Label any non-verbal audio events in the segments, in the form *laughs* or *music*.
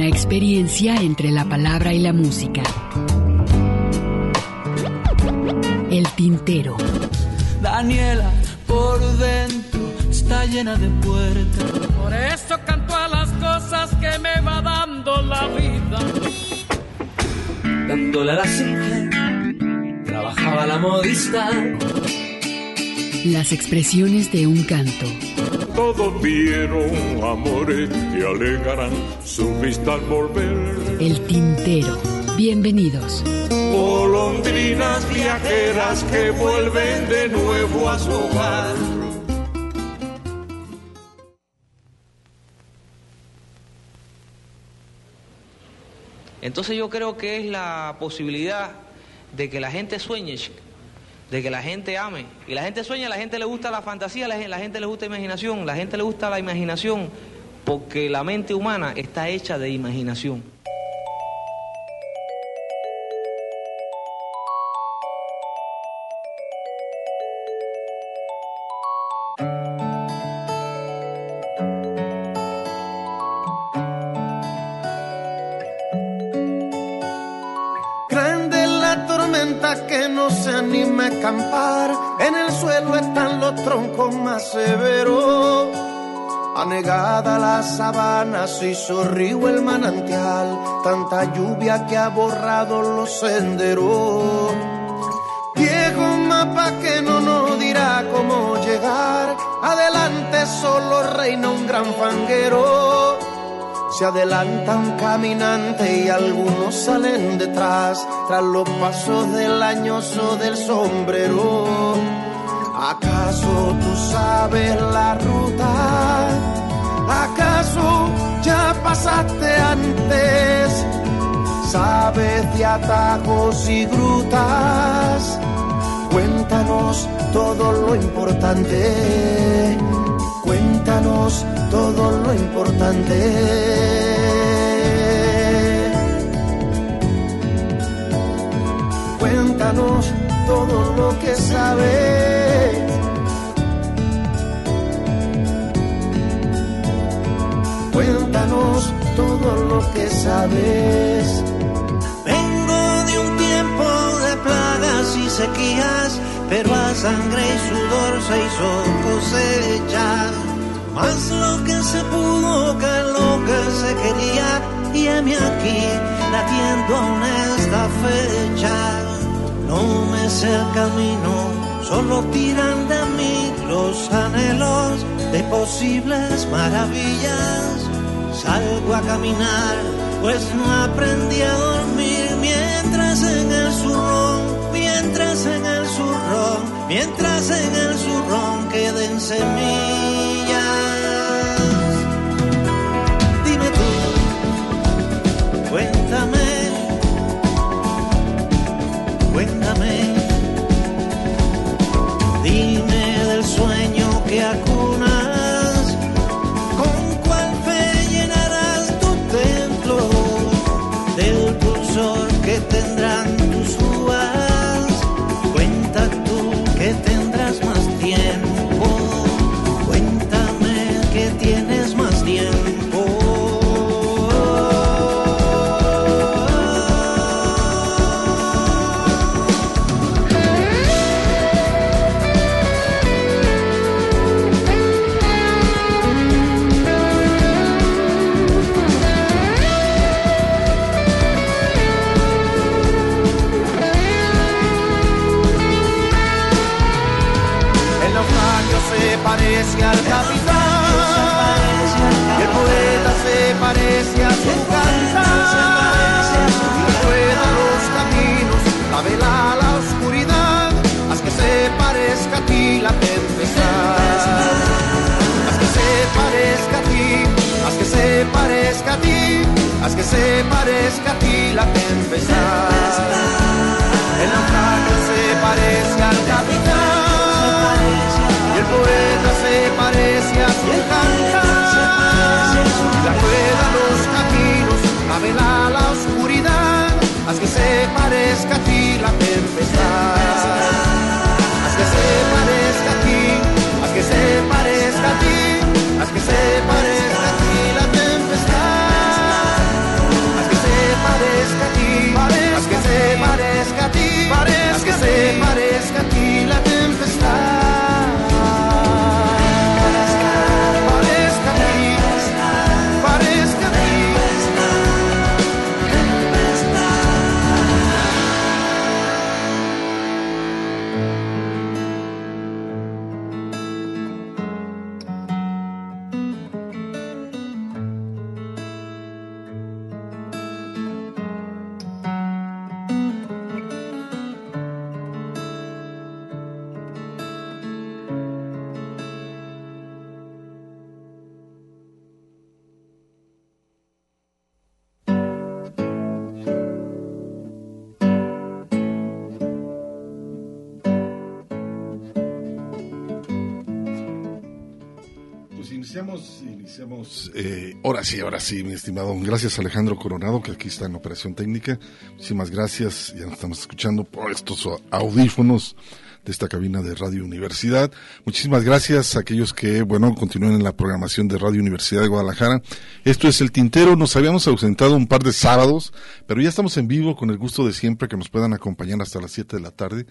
Una experiencia entre la palabra y la música. El tintero. Daniela, por dentro está llena de puertas. Por eso canto a las cosas que me va dando la vida. Dándole a la singe, trabajaba la modista. Las expresiones de un canto. Todos vieron amores que alegarán su vista al volver. El tintero. Bienvenidos. Golondrinas viajeras que vuelven de nuevo a su hogar. Entonces yo creo que es la posibilidad de que la gente sueñe, de que la gente ame. Y la gente sueña, la gente le gusta la fantasía, la gente, la gente le gusta la imaginación, la gente le gusta la imaginación porque la mente humana está hecha de imaginación. En el suelo están los troncos más severos. Anegada la sabana, se hizo río el manantial. Tanta lluvia que ha borrado los senderos. Viejo mapa que no nos dirá cómo llegar. Adelante solo reina un gran fanguero. Se adelanta un caminante y algunos salen detrás, tras los pasos del añoso del sombrero. ¿Acaso tú sabes la ruta? ¿Acaso ya pasaste antes? ¿Sabes de atajos y grutas? Cuéntanos todo lo importante. Todo lo importante. Cuéntanos todo lo que sabes. Cuéntanos todo lo que sabes. Vengo de un tiempo de plagas y sequías, pero a sangre y sudor se hizo cosecha. Más lo que se pudo que lo que se quería, y heme aquí latiendo en esta fecha. No me sé el camino, solo tiran de mí los anhelos de posibles maravillas. Salgo a caminar, pues no aprendí a dormir mientras en el zurrón, mientras en el zurrón, mientras en el zurrón queden semillas. Se parezca a ti la Eh, ahora sí, ahora sí, mi estimado. Gracias Alejandro Coronado, que aquí está en operación técnica. Muchísimas gracias. Ya nos estamos escuchando por estos audífonos de esta cabina de Radio Universidad. Muchísimas gracias a aquellos que, bueno, continúen en la programación de Radio Universidad de Guadalajara. Esto es El Tintero. Nos habíamos ausentado un par de sábados, pero ya estamos en vivo con el gusto de siempre que nos puedan acompañar hasta las 7 de la tarde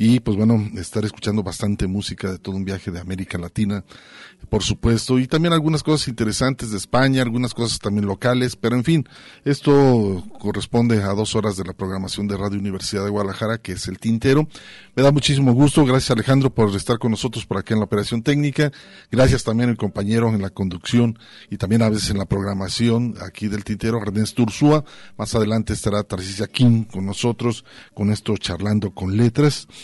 y pues bueno, estar escuchando bastante música de todo un viaje de América Latina, por supuesto, y también algunas cosas interesantes de España, algunas cosas también locales, pero en fin, esto corresponde a dos horas de la programación de Radio Universidad de Guadalajara, que es el Tintero. Me da muchísimo gusto, gracias Alejandro por estar con nosotros por aquí en la operación técnica, gracias también al compañero en la conducción y también a veces en la programación aquí del Tintero, Ernesto Ursúa, más adelante estará Tarcisia King con nosotros, con esto charlando con letras.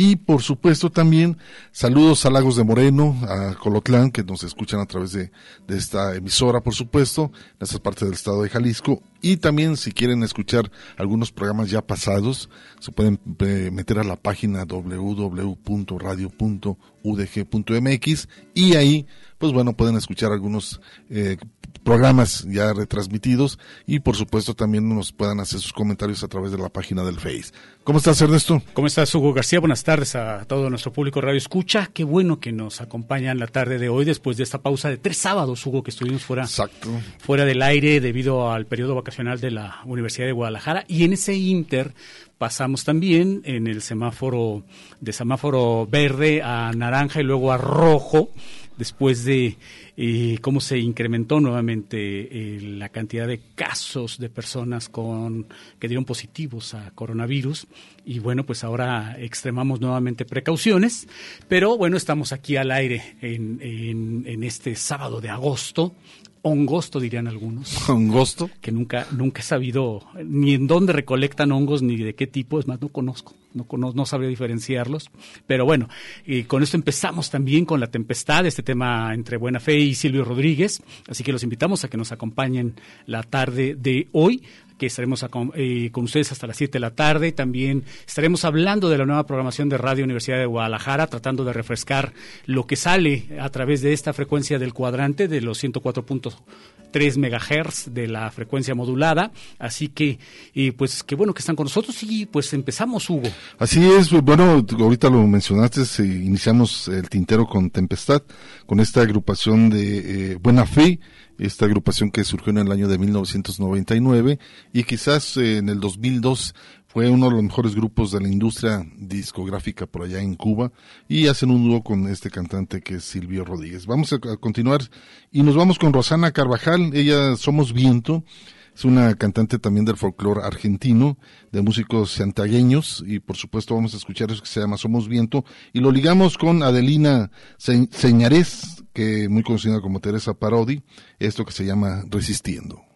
Y por supuesto también saludos a Lagos de Moreno, a Colotlán, que nos escuchan a través de, esta emisora, por supuesto, en esta parte del estado de Jalisco. Y también si quieren escuchar algunos programas ya pasados, se pueden eh, meter a la página www.radio.udg.mx y ahí, pues bueno, pueden escuchar algunos eh, programas ya retransmitidos y por supuesto también nos puedan hacer sus comentarios a través de la página del Face. ¿Cómo estás, Ernesto? ¿Cómo estás, Hugo García? Buenas tardes a todo nuestro público Radio Escucha. Qué bueno que nos acompañan la tarde de hoy después de esta pausa de tres sábados, Hugo, que estuvimos fuera, fuera del aire debido al periodo vacacional de la Universidad de Guadalajara. Y en ese inter pasamos también en el semáforo de semáforo verde a naranja y luego a rojo después de eh, cómo se incrementó nuevamente eh, la cantidad de casos de personas con que dieron positivos a coronavirus. Y bueno pues ahora extremamos nuevamente precauciones. Pero bueno estamos aquí al aire en, en, en este sábado de agosto hongosto, dirían algunos. *laughs* ¿Hongosto? Que nunca, nunca he sabido ni en dónde recolectan hongos ni de qué tipo, es más, no conozco, no, no sabría diferenciarlos. Pero bueno, y con esto empezamos también con la tempestad, este tema entre Buena Fe y Silvio Rodríguez. Así que los invitamos a que nos acompañen la tarde de hoy que estaremos eh, con ustedes hasta las 7 de la tarde. También estaremos hablando de la nueva programación de Radio Universidad de Guadalajara, tratando de refrescar lo que sale a través de esta frecuencia del cuadrante de los 104.3 megahertz de la frecuencia modulada. Así que, eh, pues, qué bueno que están con nosotros y pues empezamos, Hugo. Así es, bueno, ahorita lo mencionaste, iniciamos el tintero con Tempestad, con esta agrupación de eh, Buena Fe esta agrupación que surgió en el año de 1999 y quizás eh, en el 2002 fue uno de los mejores grupos de la industria discográfica por allá en Cuba y hacen un dúo con este cantante que es Silvio Rodríguez. Vamos a, continuar y nos vamos con Rosana Carvajal, ella Somos Viento, es una cantante también del folclore argentino, de músicos santagueños, y por supuesto vamos a escuchar eso que se llama Somos Viento, y lo ligamos con Adelina Señarés, que muy conocida como Teresa Parodi, esto que se llama Resistiendo.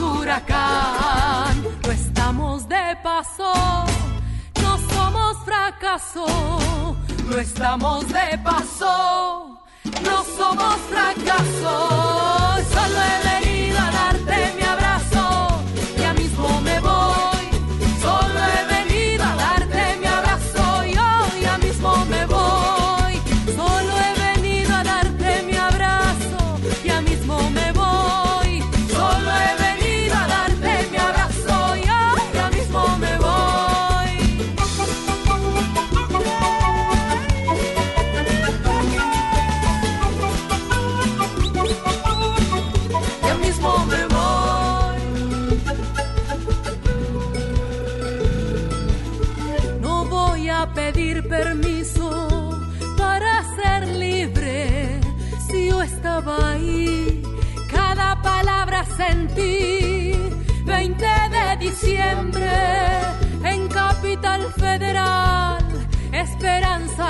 huracán. No estamos de paso, no somos fracaso. No estamos de paso, no somos fracaso. Solo el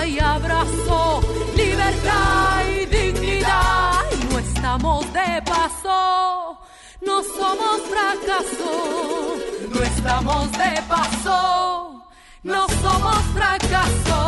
y abrazo, libertad y dignidad. No estamos de paso, no somos fracaso, no estamos de paso, no somos fracaso.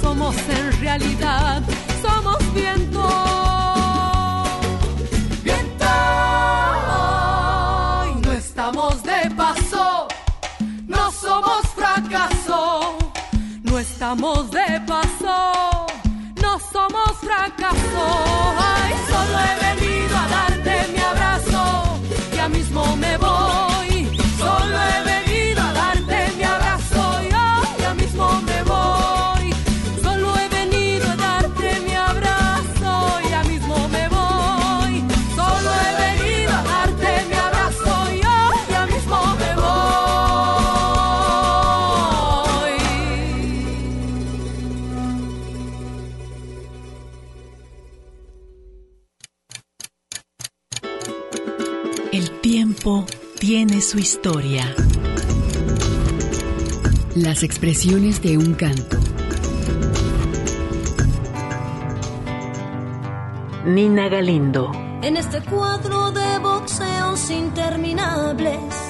Somos en realidad, somos viento. Viento, no estamos de paso, no somos fracaso, no estamos de paso, no somos fracaso. Ay, solo he venido a darte mi abrazo, ya mismo me voy, tiene su historia. Las expresiones de un canto. Nina Galindo. En este cuadro de boxeos interminables.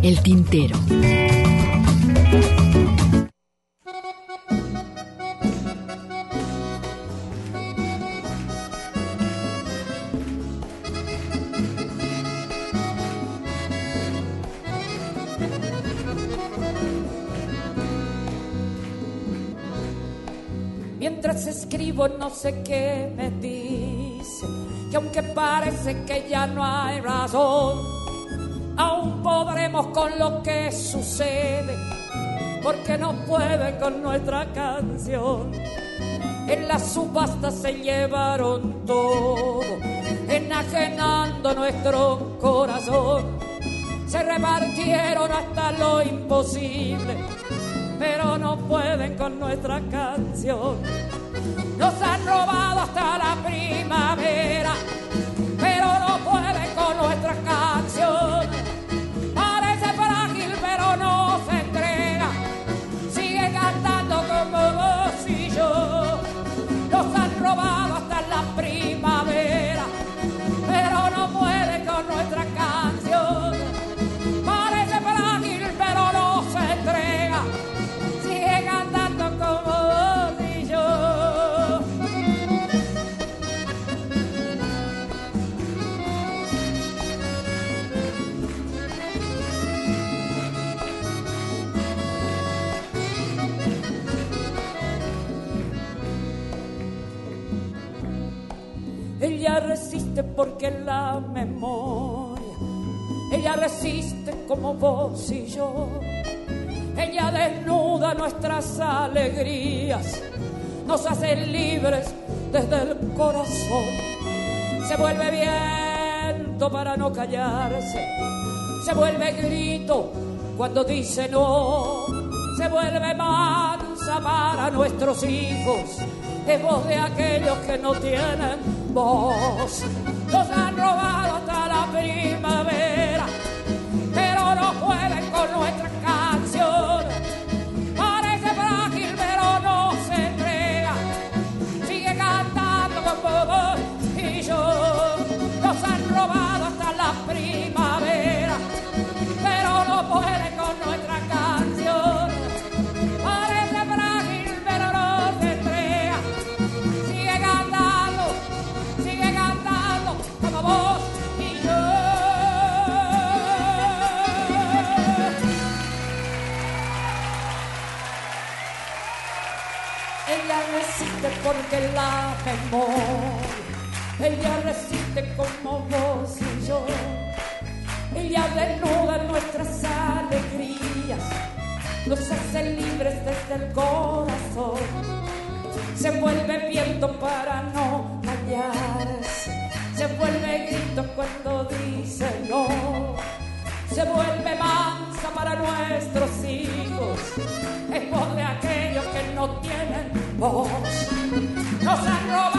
El tintero. Mientras escribo no sé qué me dice, que aunque parece que ya no hay razón, con lo que sucede, porque no puede con nuestra canción. En la subasta se llevaron todo, enajenando nuestro corazón. Se repartieron hasta lo imposible, pero no pueden con nuestra canción. Nos han robado hasta la primavera, porque la memoria, ella resiste como vos y yo. Ella desnuda nuestras alegrías, nos hacen libres desde el corazón. Se vuelve viento para no callarse, se vuelve grito cuando dice no, se vuelve mansa para nuestros hijos, es voz de aquellos que no tienen voz. Porque la memoria, ella resiste como vos y yo. Ella desnuda nuestras alegrías, nos hace libres desde el corazón. Se vuelve viento para no callarse, se vuelve grito cuando dice no. Se vuelve mansa para nuestros hijos, es voz de aquellos que no tienen voz. Nos han robado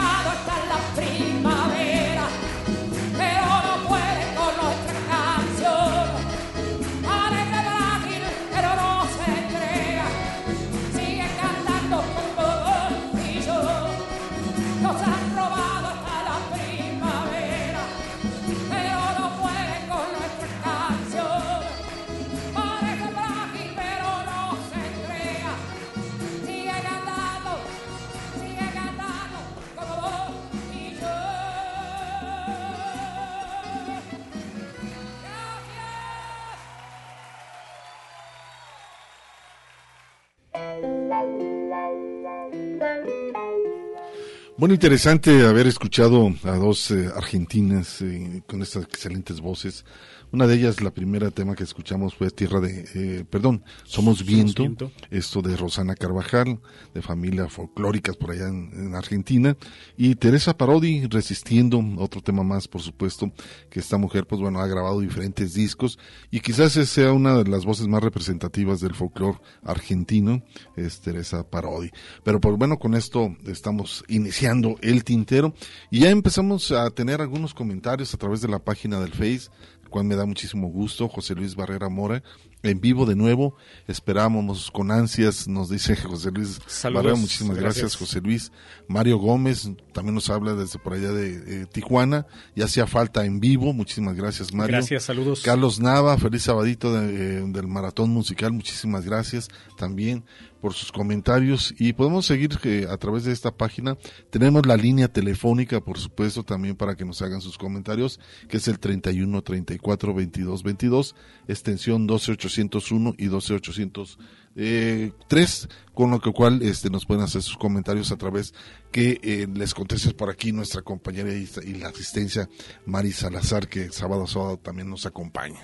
Bueno, interesante haber escuchado a dos eh, argentinas eh, con estas excelentes voces. Una de ellas, la primera tema que escuchamos fue Tierra de, eh, perdón, Somos Viento, Viento. esto de Rosana Carvajal, de familia folclóricas por allá en, en Argentina, y Teresa Parodi, Resistiendo, otro tema más, por supuesto, que esta mujer, pues bueno, ha grabado diferentes discos, y quizás sea una de las voces más representativas del folclore argentino, es Teresa Parodi. Pero pues bueno, con esto estamos iniciando el tintero, y ya empezamos a tener algunos comentarios a través de la página del Face, cual me da muchísimo gusto, José Luis Barrera Mora, en vivo de nuevo, esperábamos con ansias, nos dice *laughs* José Luis Saludos, Barrera, muchísimas gracias. gracias. José Luis, Mario Gómez, también nos habla desde por allá de eh, Tijuana, ya hacía falta en vivo, muchísimas gracias Mario. Gracias, saludos. Carlos Nava, feliz sabadito de, eh, del maratón musical, muchísimas gracias también por sus comentarios y podemos seguir eh, a través de esta página. Tenemos la línea telefónica, por supuesto, también para que nos hagan sus comentarios, que es el 31 34 22 22, extensión 12801 y 12803, eh, tres, con lo que cual este, nos pueden hacer sus comentarios a través que eh, les conteste por aquí nuestra compañera y, y la asistencia Mari Salazar, que sábado a sábado también nos acompaña.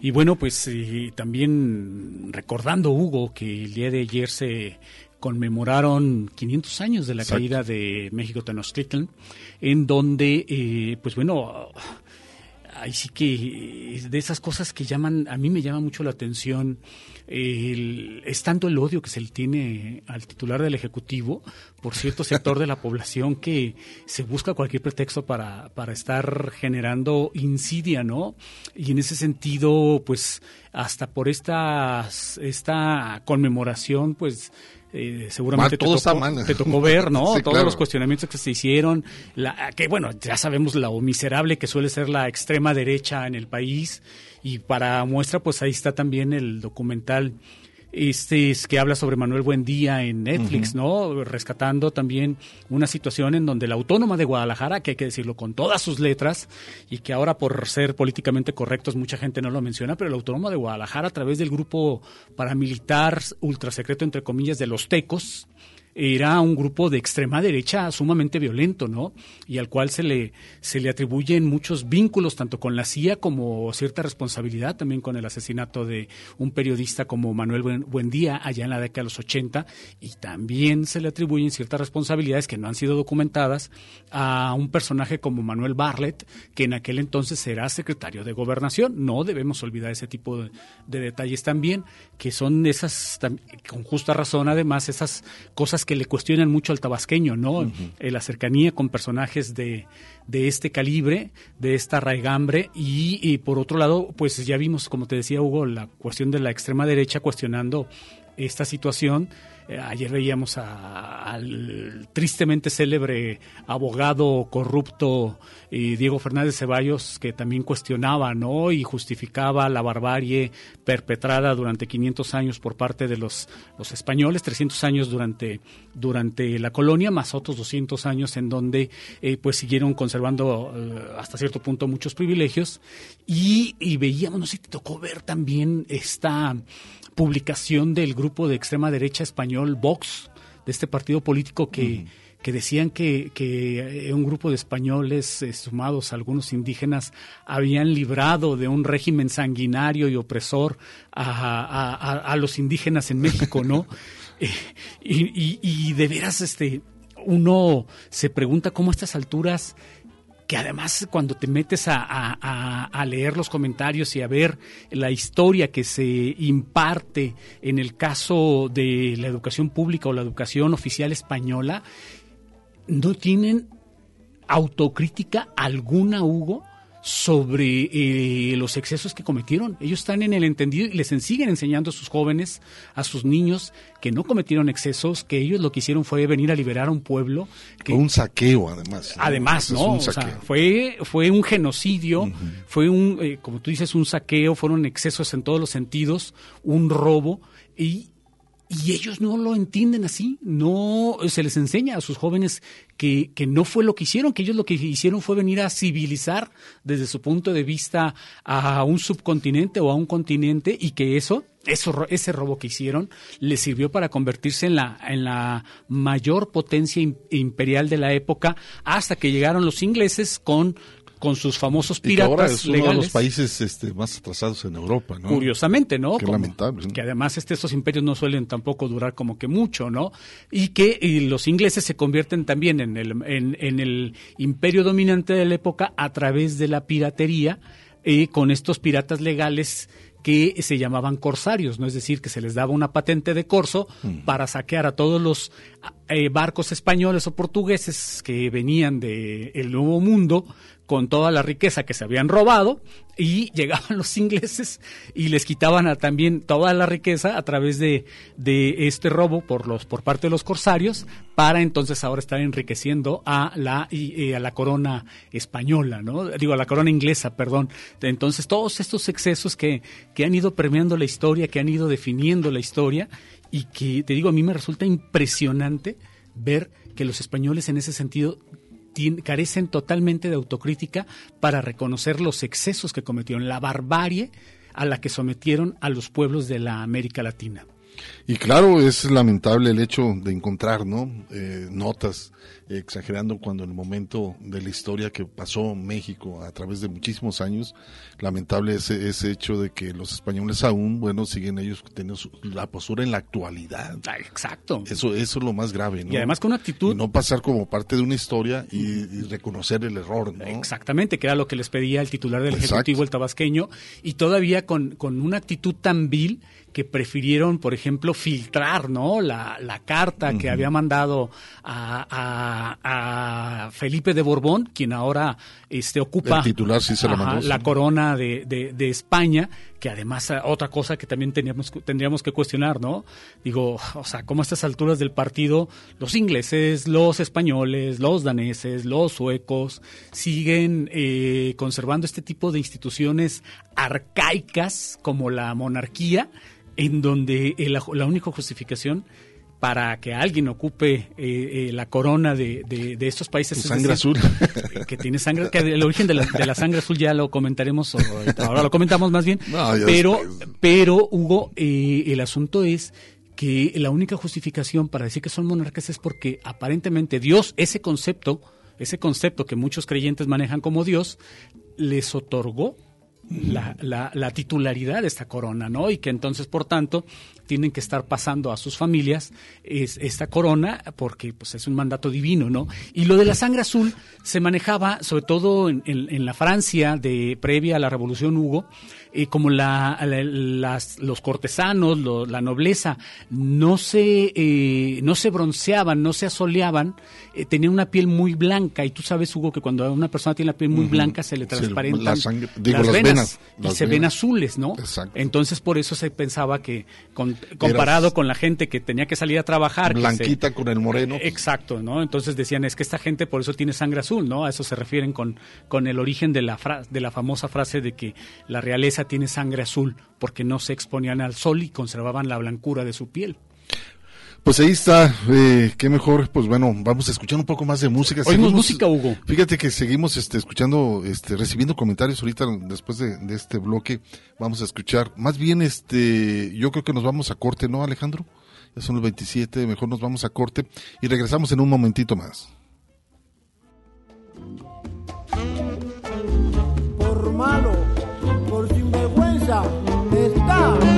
Y bueno, pues eh, también recordando, Hugo, que el día de ayer se conmemoraron 500 años de la Exacto. caída de México Tenochtitlan, en donde, eh, pues bueno, ahí sí que es de esas cosas que llaman, a mí me llama mucho la atención, el- es tanto el odio que se le tiene al titular del Ejecutivo por cierto sector de la *laughs* población que se busca cualquier pretexto para, para estar generando insidia, ¿no? Y en ese sentido, pues hasta por esta, esta conmemoración, pues eh, seguramente Mal, todo te, está tocó, mal. te tocó ver, ¿no? *laughs* Sí, Todos claro. los cuestionamientos que se hicieron, la, que bueno, ya sabemos lo miserable que suele ser la extrema derecha en el país y para muestra, pues ahí está también el documental este es que habla sobre Manuel Buendía en Netflix, ¿no? Rescatando también una situación en donde la autónoma de Guadalajara, que hay que decirlo con todas sus letras, y que ahora por ser políticamente correctos mucha gente no lo menciona, pero la autónoma de Guadalajara a través del grupo paramilitar ultrasecreto entre comillas de los Tecos, era un grupo de extrema derecha sumamente violento, ¿no? Y al cual se le, se le atribuyen muchos vínculos, tanto con la CIA como cierta responsabilidad también con el asesinato de un periodista como Manuel Buendía allá en la década de los 80, y también se le atribuyen ciertas responsabilidades que no han sido documentadas a un personaje como Manuel Bartlett, que en aquel entonces era secretario de gobernación. No debemos olvidar ese tipo de, detalles también, que son esas, con justa razón además, esas cosas que le cuestionan mucho al tabasqueño, ¿no? Eh, la cercanía con personajes de, de este calibre, de esta raigambre, y, y, por otro lado, pues ya vimos, como te decía Hugo, la cuestión de la extrema derecha cuestionando esta situación eh, ayer veíamos al tristemente célebre abogado corrupto eh, Diego Fernández Ceballos que también cuestionaba ¿no? y justificaba la barbarie perpetrada durante 500 años por parte de los, los españoles, 300 años durante, durante la colonia, más otros 200 años en donde eh, pues siguieron conservando hasta cierto punto muchos privilegios y, y veíamos, no sé si te tocó ver también esta publicación del grupo de extrema derecha español Vox, de este partido político que, que decían que, que, un grupo de españoles eh, sumados a algunos indígenas habían librado de un régimen sanguinario y opresor a, a, los indígenas en México, ¿no? *laughs* Eh, y, y, y de veras, este, uno se pregunta cómo a estas alturas que además cuando te metes a, leer los comentarios y a ver la historia que se imparte en el caso de la educación pública o la educación oficial española, no tienen autocrítica alguna, Hugo, sobre eh, los excesos que cometieron. Ellos están en el entendido y les siguen enseñando a sus jóvenes, a sus niños, que no cometieron excesos, que ellos lo que hicieron fue venir a liberar a un pueblo. Que, fue un saqueo, además. Además, ¿no? fue, fue un genocidio, fue un, eh, como tú dices, un saqueo, fueron excesos en todos los sentidos, un robo. Y, y ellos no lo entienden así, no se les enseña a sus jóvenes que, que, no fue lo que hicieron, que ellos lo que hicieron fue venir a civilizar desde su punto de vista a un subcontinente o a un continente y que eso, eso ese robo que hicieron les sirvió para convertirse en la, en la mayor potencia imperial de la época hasta que llegaron los ingleses con con sus famosos piratas y ahora es uno de los países este, más atrasados en Europa, ¿no? Curiosamente, ¿no? Qué lamentable. Que además este, estos imperios no suelen tampoco durar como que mucho, ¿no? Y que los ingleses se convierten también en el, en, el imperio dominante de la época a través de la piratería, y con estos piratas legales que se llamaban corsarios, ¿no? Es decir, que se les daba una patente de corso para saquear a todos los eh, barcos españoles o portugueses que venían del el Nuevo Mundo con toda la riqueza que se habían robado y *laughs* llegaban los ingleses y les quitaban también toda la riqueza a través de, este robo por los por parte de los corsarios para entonces ahora estar enriqueciendo a la y, a la corona española, ¿no? Digo a la corona inglesa, perdón. Entonces todos estos excesos que, que han ido permeando la historia, que han ido definiendo la historia y que te digo a mí me resulta impresionante ver que los españoles en ese sentido carecen totalmente de autocrítica para reconocer los excesos que cometieron, la barbarie a la que sometieron a los pueblos de la América Latina. Y claro, es lamentable el hecho de encontrar ¿no? Eh, notas exagerando cuando en el momento de la historia que pasó México a través de muchísimos años, lamentable ese, ese hecho de que los españoles aún, bueno, siguen ellos teniendo la postura en la actualidad. Ah, exacto. Eso, eso es lo más grave, ¿no? Y además con una actitud... no pasar como parte de una historia y, reconocer el error, ¿no? Exactamente, que era lo que les pedía el titular del Ejecutivo, el tabasqueño, y todavía con, con una actitud tan vil que prefirieron, por ejemplo, filtrar ¿no? la, la carta que había mandado a, a, Felipe de Borbón, quien ahora este, ocupa titular, la, corona de, de, España, que además ah, otra cosa que también teníamos, tendríamos que cuestionar, ¿no? Digo, o sea, como a estas alturas del partido, los ingleses, los españoles, los daneses, los suecos, siguen eh, conservando este tipo de instituciones arcaicas como la monarquía, en donde la, única justificación para que alguien ocupe eh, eh, la corona de, de, estos países. sangre azul. Que tiene sangre, que el origen de la, de la sangre azul ya lo comentaremos, ahora lo comentamos más bien. pero, pero Hugo, eh, el asunto es que la única justificación para decir que son monarcas es porque aparentemente Dios, ese concepto, ese concepto que muchos creyentes manejan como Dios, les otorgó la, la, titularidad de esta corona, ¿no? Y que entonces, por tanto, tienen que estar pasando a sus familias es, esta corona porque pues, es un mandato divino, ¿no? Y lo de la sangre azul se manejaba, sobre todo en, en la Francia de previa a la Revolución Hugo, eh, como la, las, los cortesanos, la nobleza, no se, eh, no se bronceaban, no se asoleaban, eh, tenían una piel muy blanca. Y tú sabes, Hugo, que cuando una persona tiene la piel muy blanca se le transparentan las, venas, y se ven azules, ¿no? Entonces, por eso se pensaba que, comparado con la gente que tenía que salir a trabajar. Blanquita con el moreno. Exacto, ¿no? Entonces decían, es que esta gente por eso tiene sangre azul, ¿no? A eso se refieren con, con el origen de la, de la famosa frase de que la realeza tiene sangre azul porque no se exponían al sol y conservaban la blancura de su piel. Pues ahí está, eh, qué mejor, pues bueno, vamos a escuchar un poco más de música. Oímos música, Hugo. Fíjate que seguimos este, escuchando, este, recibiendo comentarios ahorita después de, de, este bloque. Vamos a escuchar, más bien, este, yo creo que nos vamos a corte, ¿no, Alejandro? Ya son los 27, mejor nos vamos a corte y regresamos en un momentito más. Por malo está.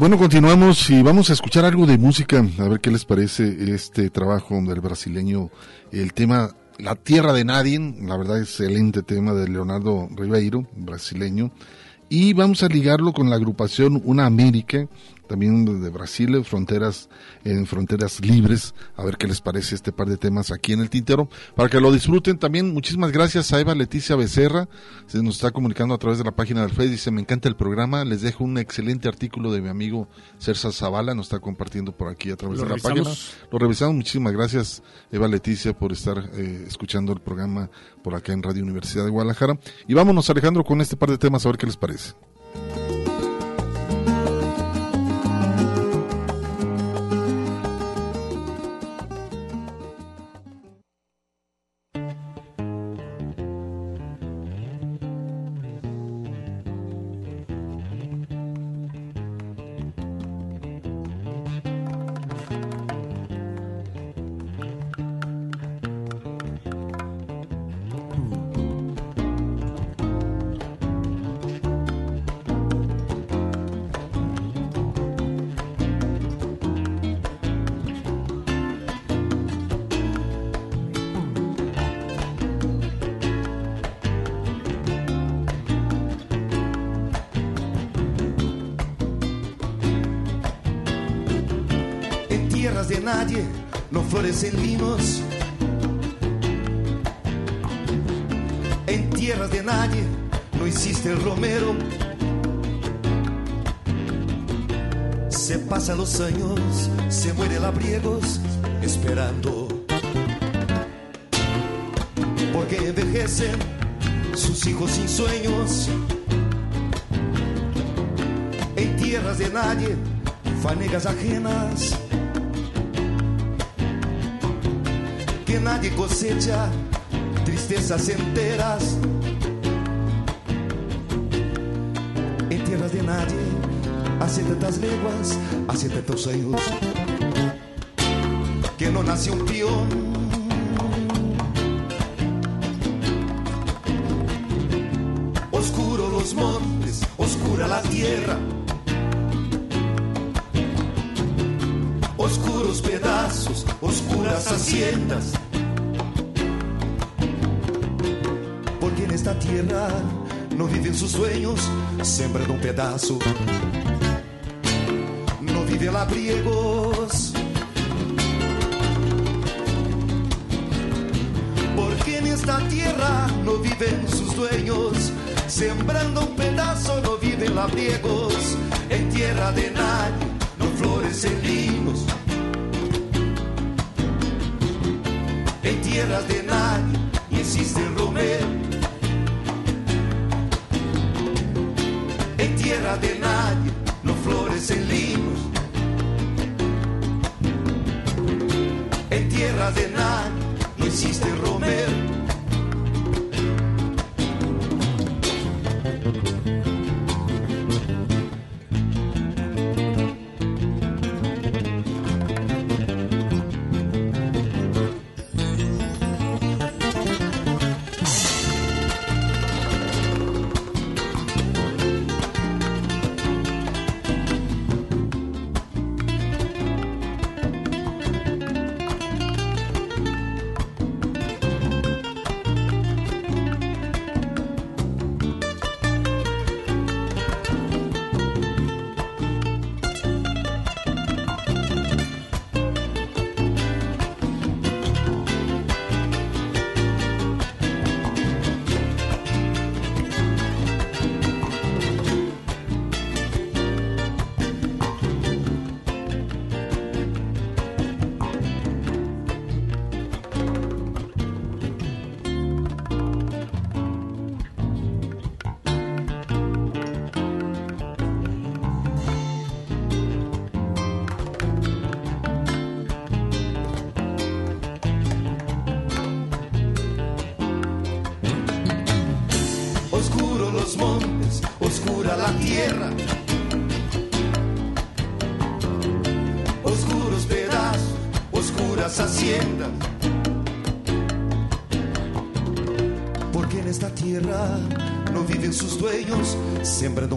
Bueno, continuamos y vamos a escuchar algo de música, a ver qué les parece este trabajo del brasileño, el tema La Tierra de Nadie, la verdad excelente tema de Leonardo Ribeiro, brasileño, y vamos a ligarlo con la agrupación Una América, también de Brasil, fronteras en fronteras libres, a ver qué les parece este par de temas aquí en el tintero, para que lo disfruten también. Muchísimas gracias a Eva Leticia Becerra, se nos está comunicando a través de la página del Facebook, dice, me encanta el programa, les dejo un excelente artículo de mi amigo Cersa Zavala, nos está compartiendo por aquí a través de la página. Lo revisamos, muchísimas gracias Eva Leticia por estar eh, escuchando el programa por acá en Radio Universidad de Guadalajara. Y vámonos Alejandro con este par de temas a ver qué les parece.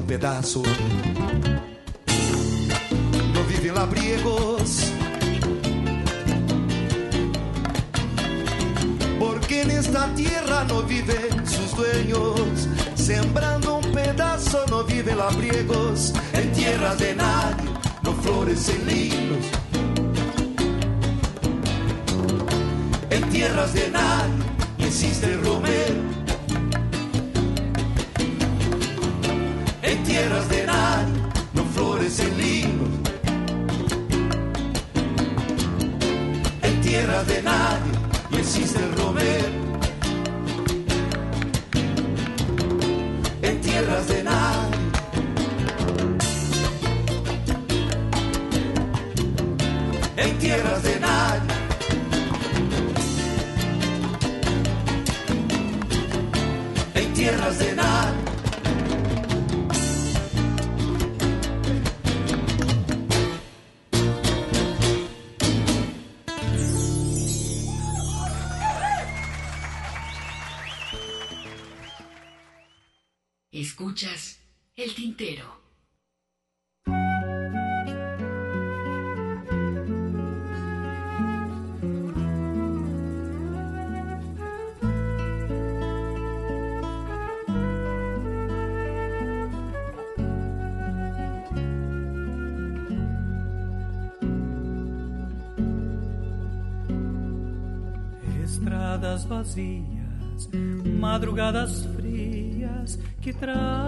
pedaço. El Tintero. Estradas vazias, madrugadas frias que trazem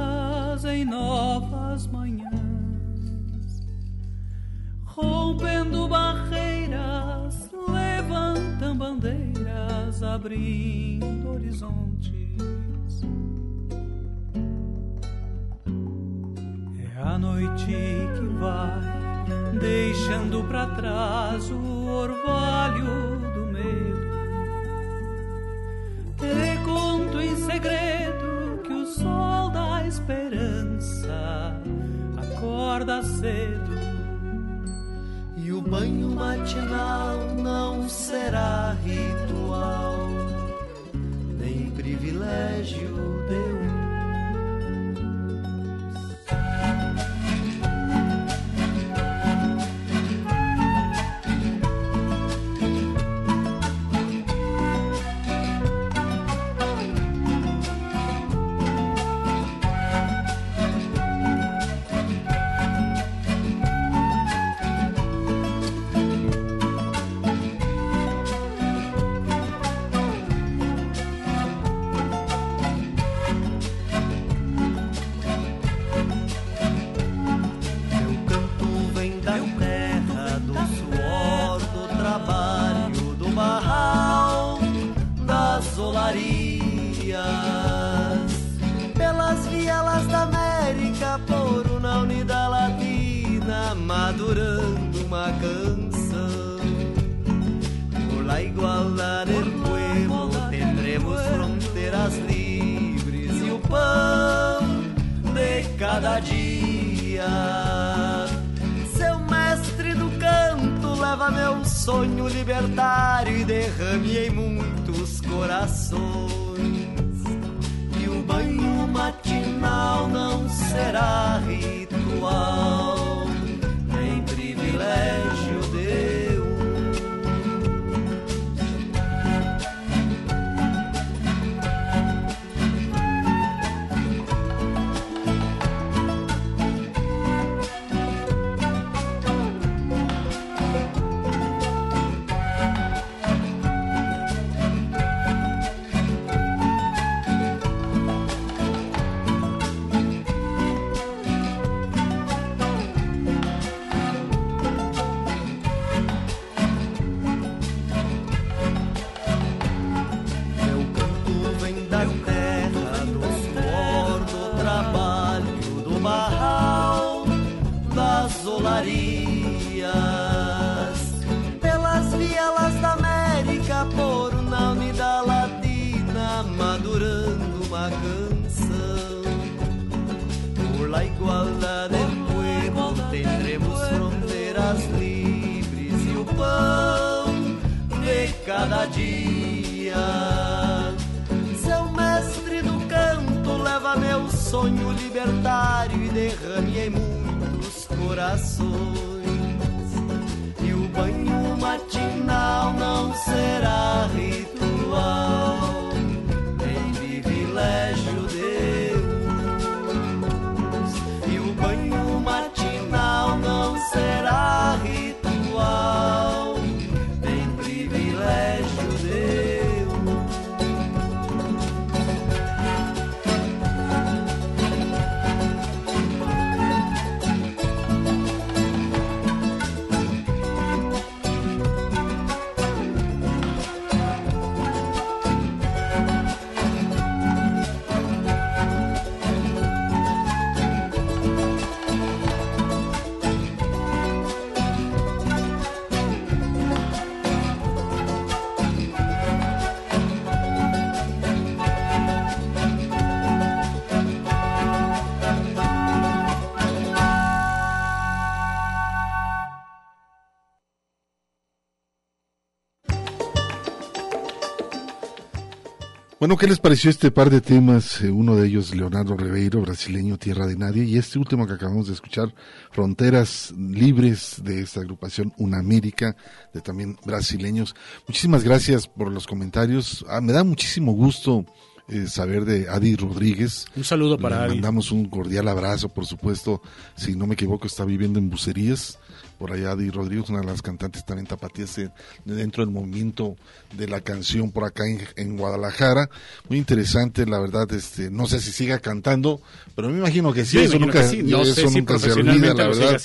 Bueno, ¿qué les pareció este par de temas? Eh, uno de ellos, Leonardo Ribeiro, brasileño, Tierra de Nadie, y este último que acabamos de escuchar, Fronteras Libres, de esta agrupación Una América, de también brasileños. Muchísimas gracias por los comentarios. Ah, me da muchísimo gusto eh, saber de Adi Rodríguez. Un saludo para Le Mandamos un cordial abrazo, por supuesto. Si no me equivoco, está viviendo en Bucerías por allá Adi Rodríguez, una de las cantantes también tapatías dentro del movimiento de la canción por acá en, Guadalajara. Muy interesante, la verdad, este, no sé si siga cantando, pero me imagino que sí, eso nunca, eso nunca se olvida, la verdad.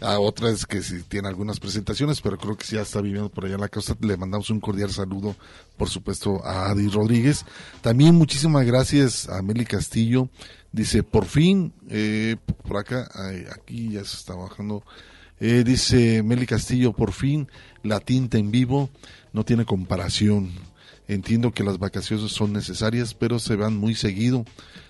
A otras que sí tiene algunas presentaciones, pero creo que sí ya está viviendo por allá en la costa. Le mandamos un cordial saludo, por supuesto, a Adi Rodríguez. También muchísimas gracias a Meli Castillo. Dice, por fin, eh, por acá, aquí ya se está bajando eh, dice Meli Castillo, por fin la tinta en vivo no tiene comparación. Entiendo que las vacaciones son necesarias, pero se van muy seguido.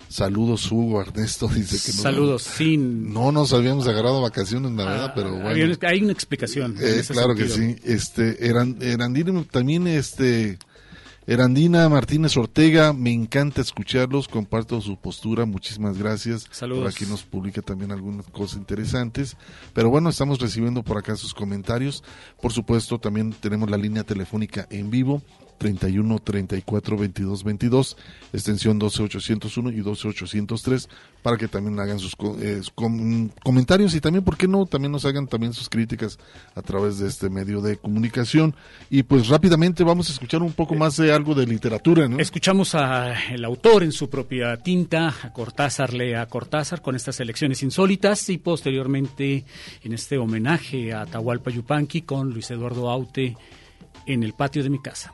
Saludos, Hugo Ernesto. *laughs* Dice que no. Saludos, sin. No nos habíamos agarrado vacaciones, la verdad, ah, pero bueno. Hay una explicación. Eh, claro que sí. Este, eran, eran también, este, Erandina Martínez Ortega, me encanta escucharlos, comparto su postura, muchísimas gracias. Saludos. Por aquí nos publica también algunas cosas interesantes. Pero bueno, estamos recibiendo por acá sus comentarios. Por supuesto, también tenemos la línea telefónica en vivo 31 34 22 22, extensión 12801 y 12803, para que también hagan sus eh, comentarios y también, ¿por qué no? También nos hagan también sus críticas a través de este medio de comunicación. Y pues rápidamente vamos a escuchar un poco más de algo de literatura, ¿no? Escuchamos al autor en su propia tinta, a Cortázar, lea Cortázar, con estas elecciones insólitas y posteriormente en este homenaje a Tahualpa Yupanqui con Luis Eduardo Aute en el patio de mi casa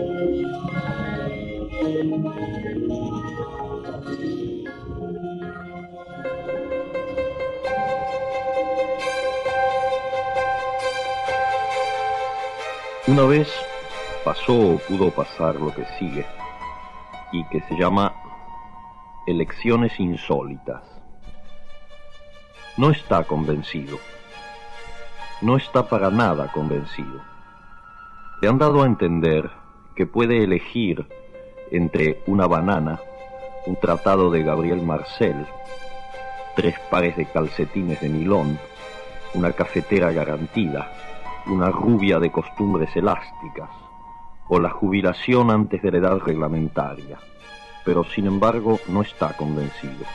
Una vez pasó o pudo pasar lo que sigue y que se llama elecciones insólitas. No está convencido. No está para nada convencido. Le han dado a entender que puede elegir entre una banana, un tratado de Gabriel Marcel, tres pares de calcetines de nilón, una cafetera garantida, una rubia de costumbres elásticas, o la jubilación antes de la edad reglamentaria, pero sin embargo no está convencido.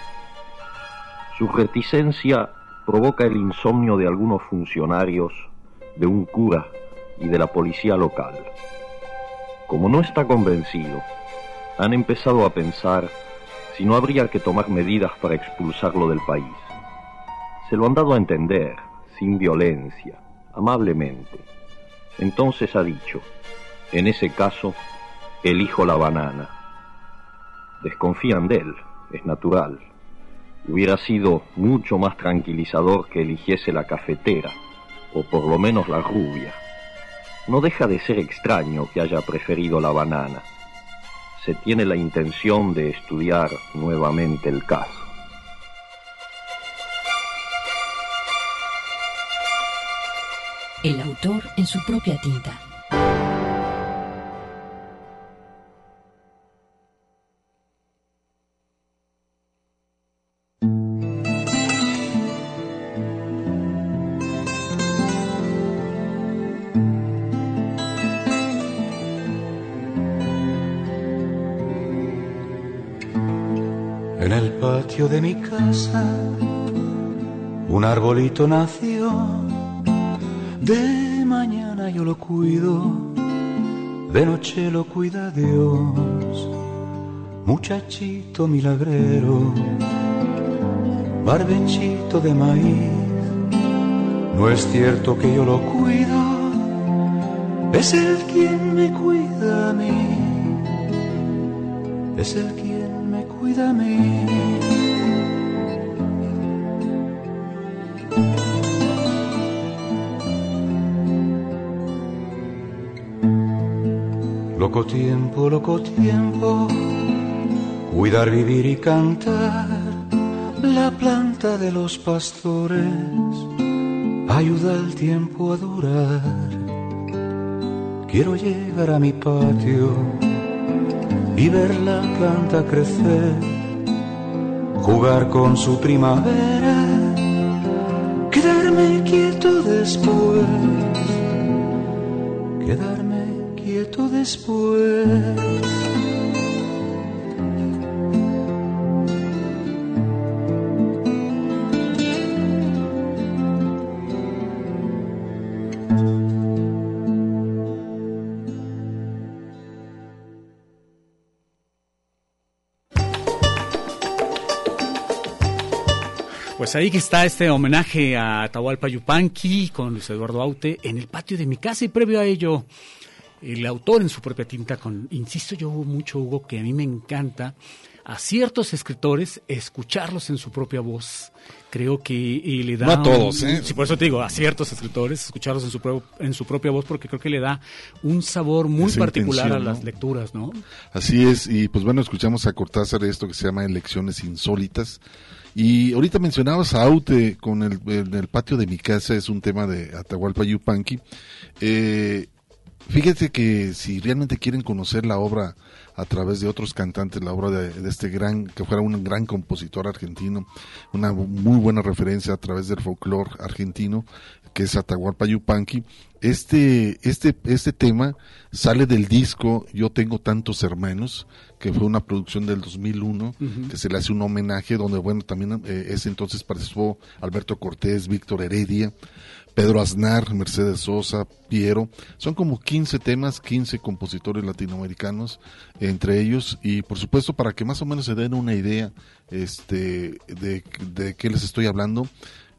Su reticencia provoca el insomnio de algunos funcionarios, de un cura y de la policía local. Como no está convencido, han empezado a pensar si no habría que tomar medidas para expulsarlo del país. Se lo han dado a entender, sin violencia, amablemente. Entonces ha dicho, en ese caso, elijo la banana. Desconfían de él, es natural. Hubiera sido mucho más tranquilizador que eligiese la cafetera, o por lo menos la rubia. No deja de ser extraño que haya preferido la banana. Se tiene la intención de estudiar nuevamente el caso. El autor en su propia tinta. De mi casa, un arbolito nació. De mañana yo lo cuido, de noche lo cuida Dios. Muchachito milagrero, barbechito de maíz. No es cierto que yo lo cuido, es el quien me cuida a mí. Es el quien me cuida a mí. Loco tiempo, loco tiempo, cuidar, vivir y cantar, la planta de los pastores ayuda al tiempo a durar. Quiero llegar a mi patio y ver la planta crecer, jugar con su primavera, quedarme quieto después, Pues ahí que está este homenaje a Atahualpa Yupanqui con Luis Eduardo Aute en el patio de mi casa y previo a ello el autor en su propia tinta con, insisto yo mucho Hugo, que a mí me encanta a ciertos escritores escucharlos en su propia voz. Creo que y le da... No a todos, un- ¿eh? Sí, por eso te digo, a ciertos escritores escucharlos en su, pro- en su propia voz porque creo que le da un sabor muy Esa particular a las ¿no? lecturas, ¿no? Así es, y pues bueno, escuchamos a Cortázar esto que se llama Elecciones Insólitas. Y ahorita mencionabas a Aute con el, en el patio de mi casa, es un tema de Atahualpa Yupanqui. Eh, fíjate que si realmente quieren conocer la obra a través de otros cantantes la obra de, este gran, que fuera un gran compositor argentino, una muy buena referencia a través del folclore argentino, que es Atahualpa Yupanqui. Este, este, este tema sale del disco Yo tengo tantos hermanos, que fue una producción del 2001, que se le hace un homenaje donde, bueno, también eh, ese entonces participó Alberto Cortés, Víctor Heredia, Pedro Aznar, Mercedes Sosa, Piero. Son como 15 temas, 15 compositores latinoamericanos entre ellos y por supuesto para que más o menos se den una idea este de, de qué les estoy hablando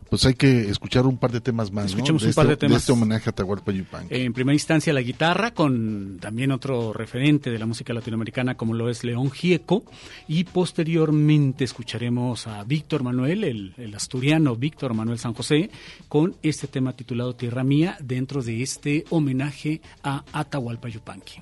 pues hay que escuchar un par de temas más. Escuchemos un par de temas. este homenaje a Tahualpa Yupanqui. En primera instancia la guitarra, con también otro referente de la música latinoamericana como lo es León Gieco. Y posteriormente escucharemos a Víctor Manuel, el, el asturiano Víctor Manuel San José, con este tema titulado Tierra Mía, dentro de este homenaje a Atahualpa Yupanqui.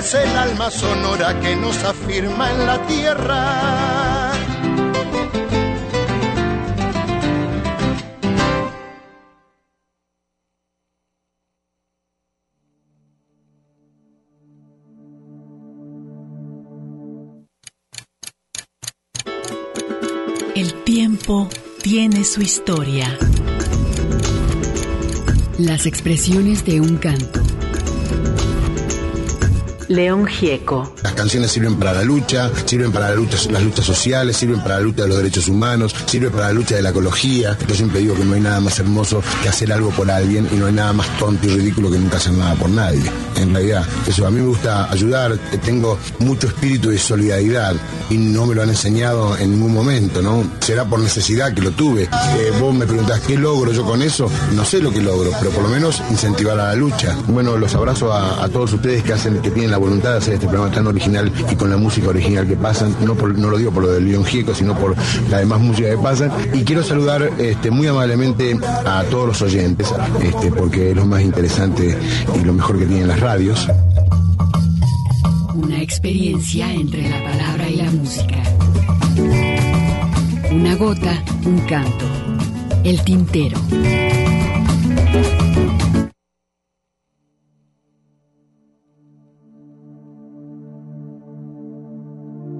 Eres el alma sonora que nos afirma en la tierra. El tiempo tiene su historia. Las expresiones de un canto. León Gieco. Las canciones sirven para la lucha, sirven para las luchas sociales, sirven para la lucha de los derechos humanos, sirven para la lucha de la ecología. Yo siempre digo que no hay nada más hermoso que hacer algo por alguien y no hay nada más tonto y ridículo que nunca hacer nada por nadie. En realidad, eso a mí me gusta ayudar, tengo mucho espíritu de solidaridad y no me lo han enseñado en ningún momento, ¿no? Será por necesidad que lo tuve. Eh, vos me preguntás, ¿qué logro yo con eso? No sé lo que logro, pero por lo menos incentivar a la lucha. Bueno, los abrazo a, todos ustedes que hacen, que tienen la voluntad de hacer este programa tan original y con la música original que pasan, no, por- no lo digo por lo del León Gieco, sino por la demás música que pasan. Y quiero saludar este, muy amablemente a todos los oyentes, este, porque es lo más interesante y lo mejor que tienen las radios. Una experiencia entre la palabra y la música. Una gota, un canto. El tintero.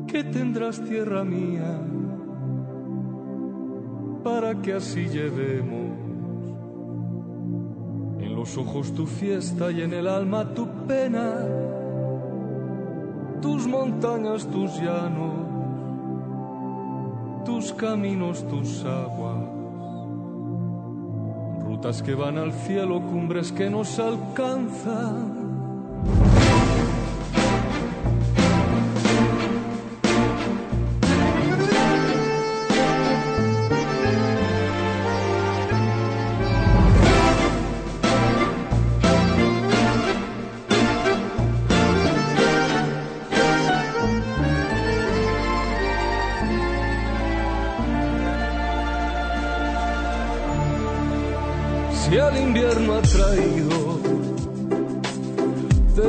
¿Qué tendrás, tierra mía, para que así llevemos en los ojos tu fiesta y en el alma tu pena? tus montañas, tus llanos, tus caminos, tus aguas, rutas que van al cielo, cumbres que nos alcanzan.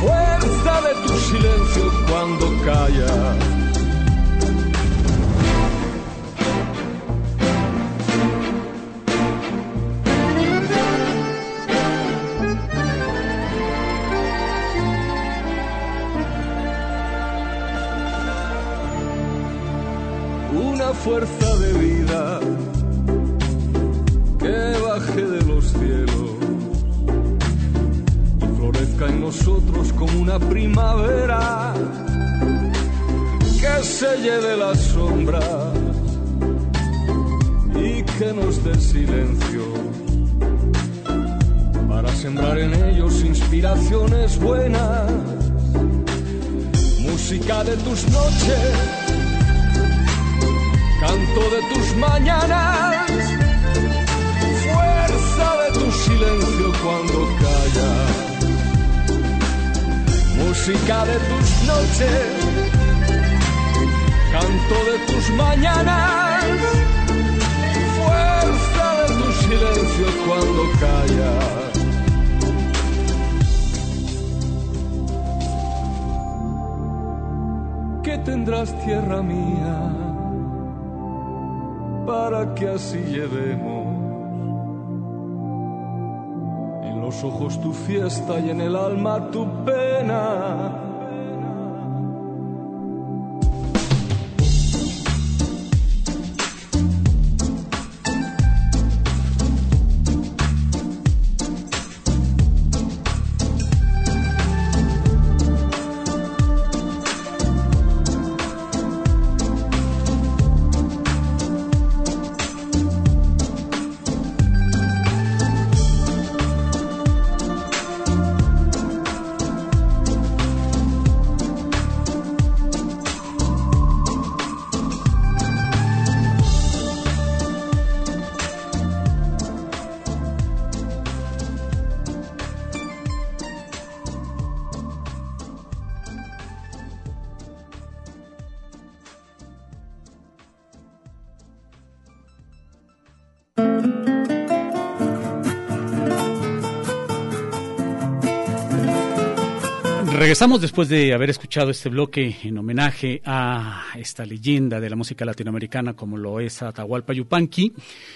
fuerza de tu silencio cuando callas fuerza primavera que se lleve las sombras y que nos dé silencio para sembrar en ellos inspiraciones buenas, música de tus noches canto de tus mañanas, fuerza de tu silencio cuando calla, música de tus noches, canto de tus mañanas, fuerza de tu silencio cuando calla. ¿Qué tendrás tierra mía? para que así llevemos los ojos tu fiesta y en el alma tu pena Regresamos después de haber escuchado este bloque en homenaje a esta leyenda de la música latinoamericana como lo es Atahualpa Yupanqui.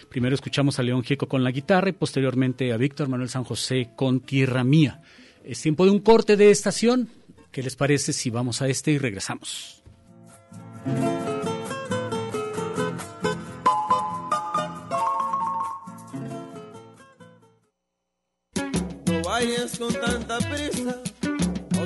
Primero escuchamos a León Gieco con la guitarra y posteriormente a Víctor Manuel San José con Tierra Mía. Es tiempo de un corte de estación. ¿Qué les parece si vamos a este y regresamos? No vayas con tanta prisa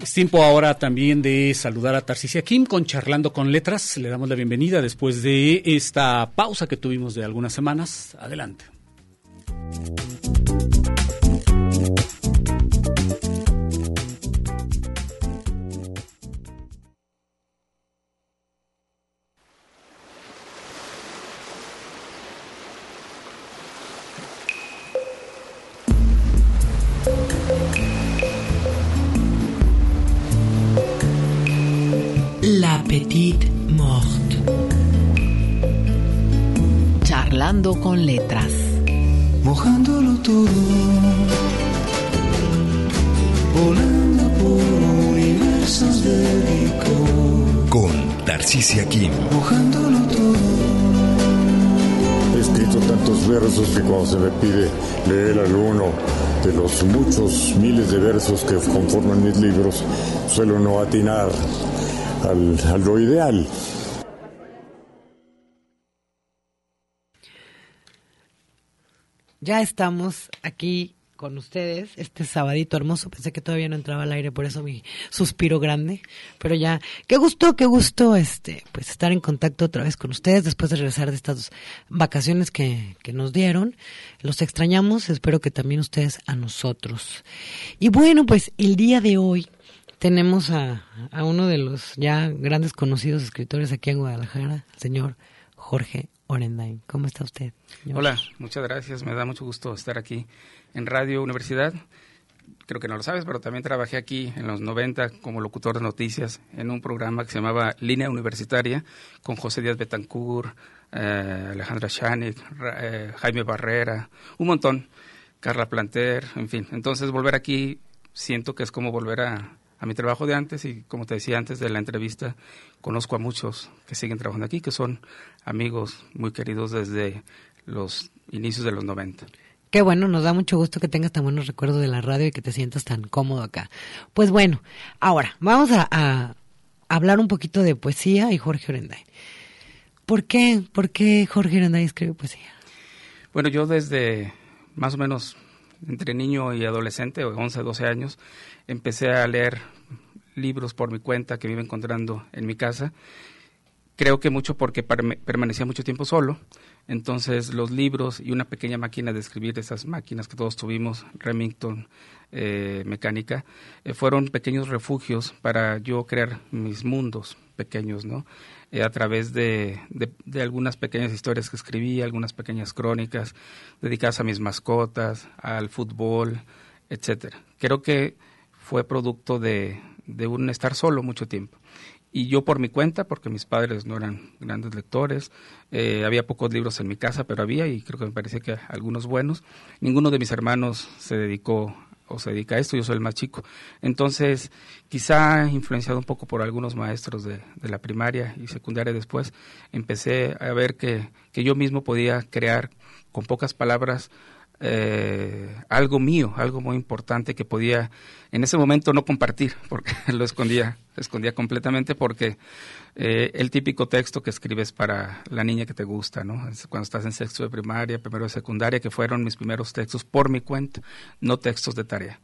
Es tiempo ahora también de saludar a Tarcisia Kim con Charlando con Letras. Le damos la bienvenida después de esta pausa que tuvimos de algunas semanas. Adelante. Con letras. mojándolo todo, volando por universos de licor, Con Tarcisia Kim. mojándolo todo. He escrito tantos versos que cuando se me pide leer alguno de los muchos miles de versos que conforman mis libros, suelo no atinar al, a lo ideal. Ya estamos aquí con ustedes este sabadito hermoso. Pensé que todavía no entraba al aire, por eso mi suspiro grande. Pero ya, qué gusto, qué gusto este, pues estar en contacto otra vez con ustedes después de regresar de estas vacaciones que, que nos dieron. Los extrañamos, espero que también ustedes a nosotros. Y bueno, pues el día de hoy tenemos a, a uno de los ya grandes conocidos escritores aquí en Guadalajara, el señor Jorge ¿Cómo está usted? Hola, muchas gracias. Me da mucho gusto estar aquí en Radio Universidad. Creo que no lo sabes, pero también trabajé aquí en los 90 como locutor de noticias en un programa que se llamaba Línea Universitaria con José Díaz Betancourt, eh, Alejandra Shanik, Ra- eh, Jaime Barrera, un montón, Carla Planter, en fin. Entonces volver aquí siento que es como volver a, a mi trabajo de antes y como te decía antes de la entrevista, conozco a muchos que siguen trabajando aquí, que son amigos muy queridos desde los inicios de los 90. Qué bueno, nos da mucho gusto que tengas tan buenos recuerdos de la radio y que te sientas tan cómodo acá. Pues bueno, ahora vamos a, a hablar un poquito de poesía y Jorge Orendain. ¿Por qué? ¿Por qué Jorge Orendain escribe poesía? Bueno, yo desde más o menos entre niño y adolescente, o 11, 12 años, empecé a leer libros por mi cuenta que me iba encontrando en mi casa. Creo que mucho porque permanecía mucho tiempo solo. Entonces los libros y una pequeña máquina de escribir, esas máquinas que todos tuvimos, Remington, eh, mecánica, eh, fueron pequeños refugios para yo crear mis mundos pequeños, ¿no? Eh, a través de, de- de algunas pequeñas historias que escribí, algunas pequeñas crónicas dedicadas a mis mascotas, al fútbol, etcétera. Creo que fue producto de, de un estar solo mucho tiempo. Y yo por mi cuenta, porque mis padres no eran grandes lectores, eh, había pocos libros en mi casa, pero había, y creo que me parece que algunos buenos. Ninguno de mis hermanos se dedicó o se dedica a esto, yo soy el más chico. Entonces, quizá influenciado un poco por algunos maestros de, de la primaria y secundaria después, empecé a ver que, que yo mismo podía crear con pocas palabras eh, algo mío, algo muy importante que podía en ese momento no compartir, porque *laughs* lo escondía, escondía completamente porque eh, el típico texto que escribes para la niña que te gusta, ¿no? Cuando estás en sexto de primaria, primero de secundaria, que fueron mis primeros textos por mi cuenta, no textos de tarea.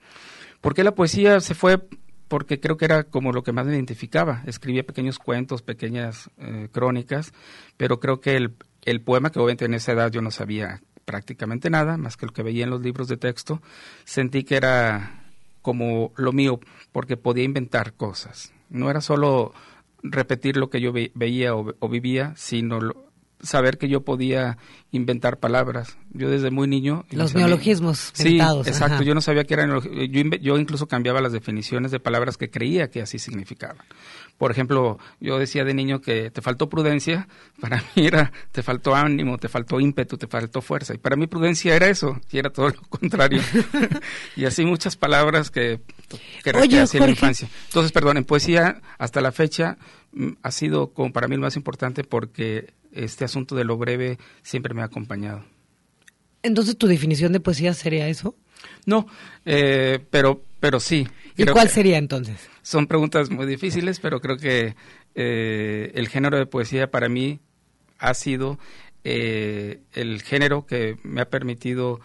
¿Por qué la poesía se fue? Porque creo que era como lo que más me identificaba. Escribía pequeños cuentos, pequeñas eh, crónicas, pero creo que el, el poema, que obviamente en esa edad yo no sabía prácticamente nada, más que lo que veía en los libros de texto, sentí que era como lo mío, porque podía inventar cosas. No era solo repetir lo que yo ve- veía o, o vivía, sino lo- saber que yo podía inventar palabras. Yo desde muy niño... Los neologismos Sí, inventados, exacto. ajá. Yo no sabía que eran... Yo, yo incluso cambiaba las definiciones de palabras que creía que así significaban. Por ejemplo, yo decía de niño que te faltó prudencia, para mí era te faltó ánimo, te faltó ímpetu, te faltó fuerza. Y para mí prudencia era eso, y era todo lo *laughs* contrario. y así muchas palabras que, que Oye, en la infancia. Entonces, perdón, en poesía hasta la fecha mm, ha sido como para mí el más importante porque este asunto de lo breve siempre me ha acompañado. Entonces, ¿tu definición de poesía sería eso? No, eh, pero, pero sí. ¿Y cuál sería entonces? Son preguntas muy difíciles, pero creo que eh, el género de poesía para mí ha sido eh, el género que me ha permitido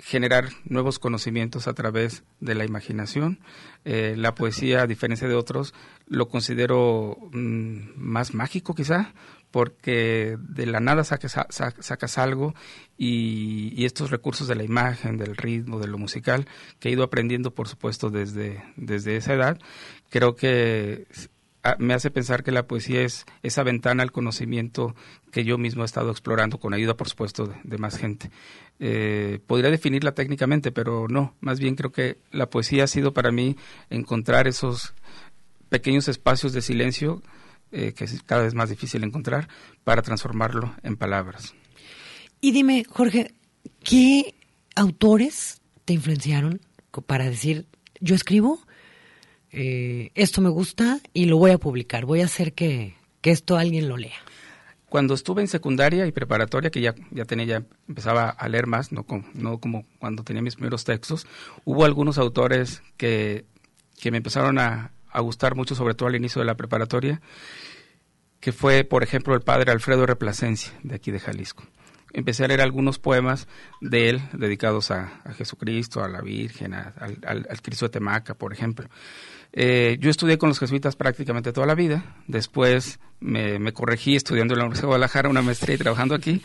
generar nuevos conocimientos a través de la imaginación. Eh, la poesía, a diferencia de otros, lo considero mm, más mágico quizá, porque de la nada sacas, algo y, y, estos recursos de la imagen, del ritmo, de lo musical, que he ido aprendiendo, por supuesto, desde, desde esa edad, creo que me hace pensar que la poesía es esa ventana al conocimiento que yo mismo he estado explorando con ayuda, por supuesto, de, más gente. Eh, podría definirla técnicamente, pero no, más bien creo que la poesía ha sido para mí encontrar esos pequeños espacios de silencio eh, que es cada vez más difícil encontrar para transformarlo en palabras. Y dime, Jorge, ¿qué autores te influenciaron para decir, yo escribo eh, esto me gusta y lo voy a publicar, voy a hacer que, esto alguien lo lea. Cuando estuve en secundaria y preparatoria, que ya, ya tenía, ya empezaba a leer más, no, como, no como cuando tenía mis primeros textos, hubo algunos autores que, que me empezaron a, a gustar mucho, sobre todo al inicio de la preparatoria, que fue, por ejemplo, el padre Alfredo Replacencia, de aquí de Jalisco. Empecé a leer algunos poemas de él dedicados a, Jesucristo, a la Virgen, al, Cristo de Temaca, por ejemplo. Eh, yo estudié con los jesuitas prácticamente toda la vida. Después me, corregí estudiando en la Universidad de Guadalajara una maestría y trabajando aquí.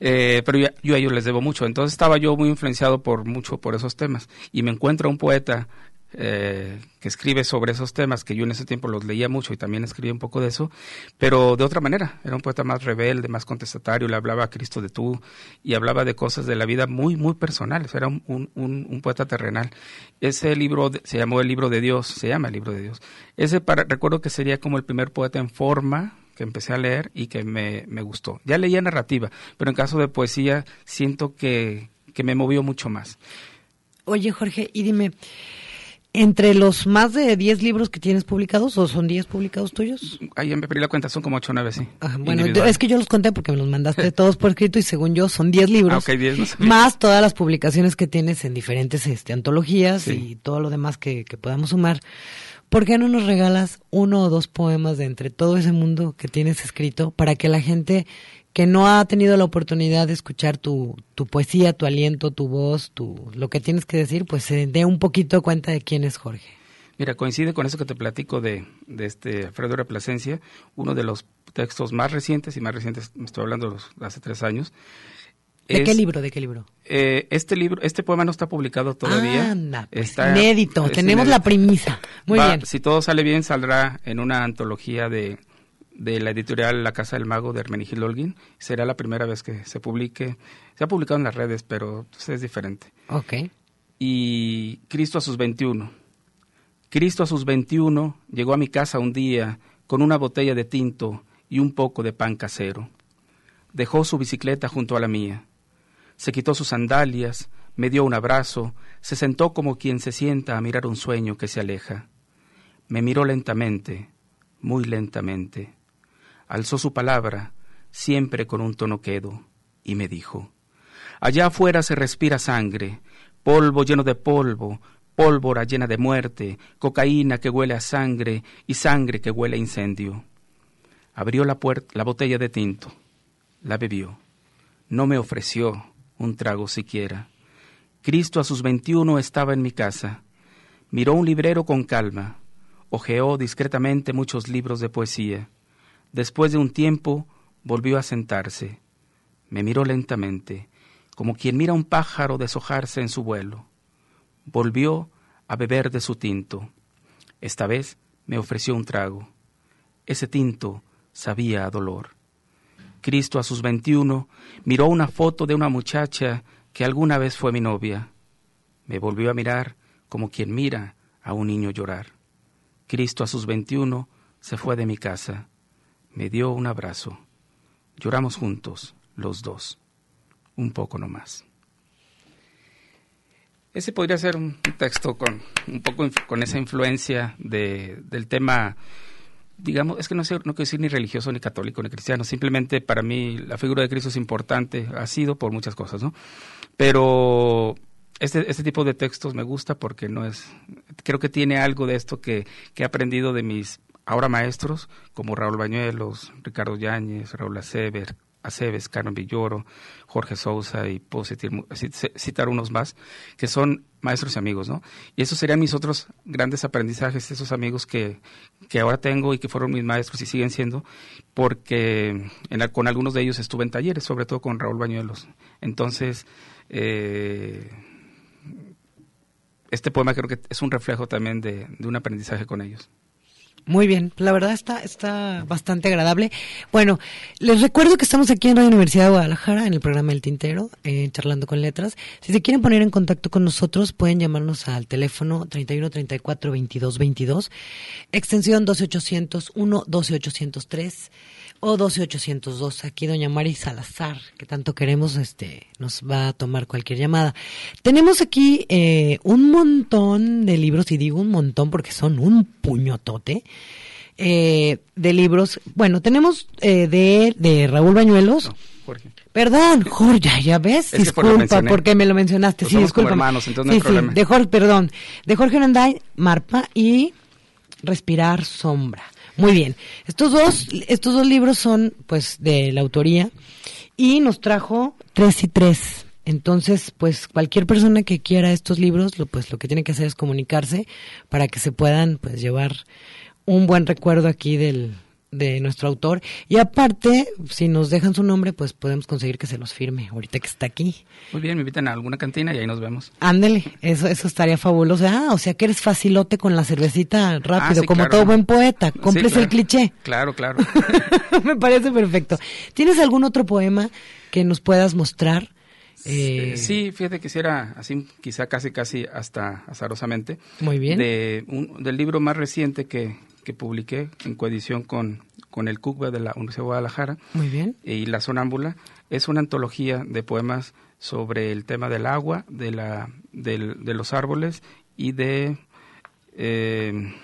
Eh, pero yo, a ellos les debo mucho. Entonces estaba yo muy influenciado por mucho por esos temas. Y me encuentro un poeta eh, que escribe sobre esos temas, que yo en ese tiempo los leía mucho y también escribía un poco de eso, pero de otra manera, era un poeta más rebelde, más contestatario, le hablaba a Cristo de tú y hablaba de cosas de la vida muy, muy personales, era un, un, un, poeta terrenal. Ese libro se llamó El libro de Dios, se llama El libro de Dios. Ese para, recuerdo que sería como el primer poeta en forma que empecé a leer y que me, me gustó. Ya leía narrativa, pero en caso de poesía siento que, que me movió mucho más. Oye, Jorge, y dime, entre los más de 10 libros que tienes publicados, o son 10 publicados tuyos? Ahí me perdí la cuenta, son como 8 o 9, sí. bueno, es que yo los conté porque me los mandaste todos por escrito y según yo son 10 libros. Ah, 10, más todas las publicaciones que tienes en diferentes este, antologías y todo lo demás que, que podamos sumar. ¿Por qué no nos regalas uno o dos poemas de entre todo ese mundo que tienes escrito para que la gente que no ha tenido la oportunidad de escuchar tu, tu poesía, tu aliento, tu voz, tu, lo que tienes que decir, pues se dé un poquito cuenta de quién es Jorge. Mira, coincide con eso que te platico de, de este Alfredo de Plasencia, uno de los textos más recientes, y más recientes, me estoy hablando de hace tres años. ¿De qué libro? ¿De qué libro? Eh, este libro, este poema no está publicado todavía. Anda, pues, está inédito. Tenemos la premisa. Muy bien. Si todo sale bien, saldrá en una antología de de la editorial La Casa del Mago de Hermenegildo Holguín. Será la primera vez que se publique. Se ha publicado en las redes, pero pues, es diferente. Ok. Y Cristo a sus 21. Cristo a sus 21 llegó a mi casa un día con una botella de tinto y un poco de pan casero. Dejó su bicicleta junto a la mía. Se quitó sus sandalias, me dio un abrazo, se sentó como quien se sienta a mirar un sueño que se aleja. Me miró lentamente, muy lentamente alzó su palabra, siempre con un tono quedo, y me dijo, Allá afuera se respira sangre, polvo lleno de polvo, pólvora llena de muerte, cocaína que huele a sangre y sangre que huele a incendio. Abrió la, la botella de tinto, la bebió, no me ofreció un trago siquiera. Cristo a sus veintiuno estaba en mi casa. Miró un librero con calma, hojeó discretamente muchos libros de poesía. Después de un tiempo volvió a sentarse. Me miró lentamente, como quien mira a un pájaro deshojarse en su vuelo. Volvió a beber de su tinto. Esta vez me ofreció un trago. Ese tinto sabía a dolor. Cristo a sus veintiuno miró una foto de una muchacha que alguna vez fue mi novia. Me volvió a mirar como quien mira a un niño llorar. Cristo a sus veintiuno se fue de mi casa me dio un abrazo. Lloramos juntos, los dos, un poco nomás. Ese podría ser un texto con un poco con esa influencia de, del tema, digamos, es que no sé, no quiero decir ni religioso, ni católico, ni cristiano, simplemente para mí la figura de Cristo es importante, ha sido por muchas cosas, ¿no? Pero este, este tipo de textos me gusta porque no es, creo que tiene algo de esto que, que he aprendido de mis ahora maestros como Raúl Bañuelos, Ricardo Yáñez, Raúl Aceves, Aceves, Carmen Villoro, Jorge Sousa y puedo citar, unos más, que son maestros y amigos, ¿no? Y esos serían mis otros grandes aprendizajes, esos amigos que, que ahora tengo y que fueron mis maestros y siguen siendo, porque con algunos de ellos estuve en talleres, sobre todo con Raúl Bañuelos. Entonces, eh, este poema creo que es un reflejo también de un aprendizaje con ellos. Muy bien, la verdad está, está bastante agradable. Bueno, les recuerdo que estamos aquí en la Universidad de Guadalajara, en el programa El Tintero, eh, charlando con letras. Si se quieren poner en contacto con nosotros, pueden llamarnos al teléfono 31 34 22 22, extensión 12801 12803 o 12802. Aquí doña Mari Salazar, que tanto queremos, este, nos va a tomar cualquier llamada. Tenemos aquí eh, un montón de libros, y digo un montón porque son un puñotote. Eh, de libros. Bueno, tenemos eh, de, de Raúl Bañuelos. Jorge. Perdón, Jorge, ya, ves, disculpa porque me lo mencionaste. Pues sí, disculpa. hermanos, entonces no hay problema. de Jorge, perdón, de Jorge Nanday, Marpa y Respirar Sombra. Muy bien. Estos dos, estos dos libros son, pues, de la autoría y nos trajo tres y tres. Entonces, pues, cualquier persona que quiera estos libros, lo, pues, lo que tiene que hacer es comunicarse para que se puedan, pues, llevar un buen recuerdo aquí del, de nuestro autor. Y aparte, si nos dejan su nombre, pues podemos conseguir que se los firme ahorita que está aquí. Muy bien, me invitan a alguna cantina y ahí nos vemos. Ándele, eso, eso estaría fabuloso. Ah, o sea que eres facilote con la cervecita rápido, ah, como todo buen poeta. Cumples el cliché. Claro, claro. *laughs* me parece perfecto. ¿Tienes algún otro poema que nos puedas mostrar? Eh... Sí, fíjate que era así, quizá casi, casi hasta azarosamente. Muy bien. De un, del libro más reciente que, que publiqué en coedición con, con el CUCBA de la Universidad de Guadalajara. Muy bien. Y La Sonámbula. Es una antología de poemas sobre el tema del agua, de, la, de los árboles y de... Eh,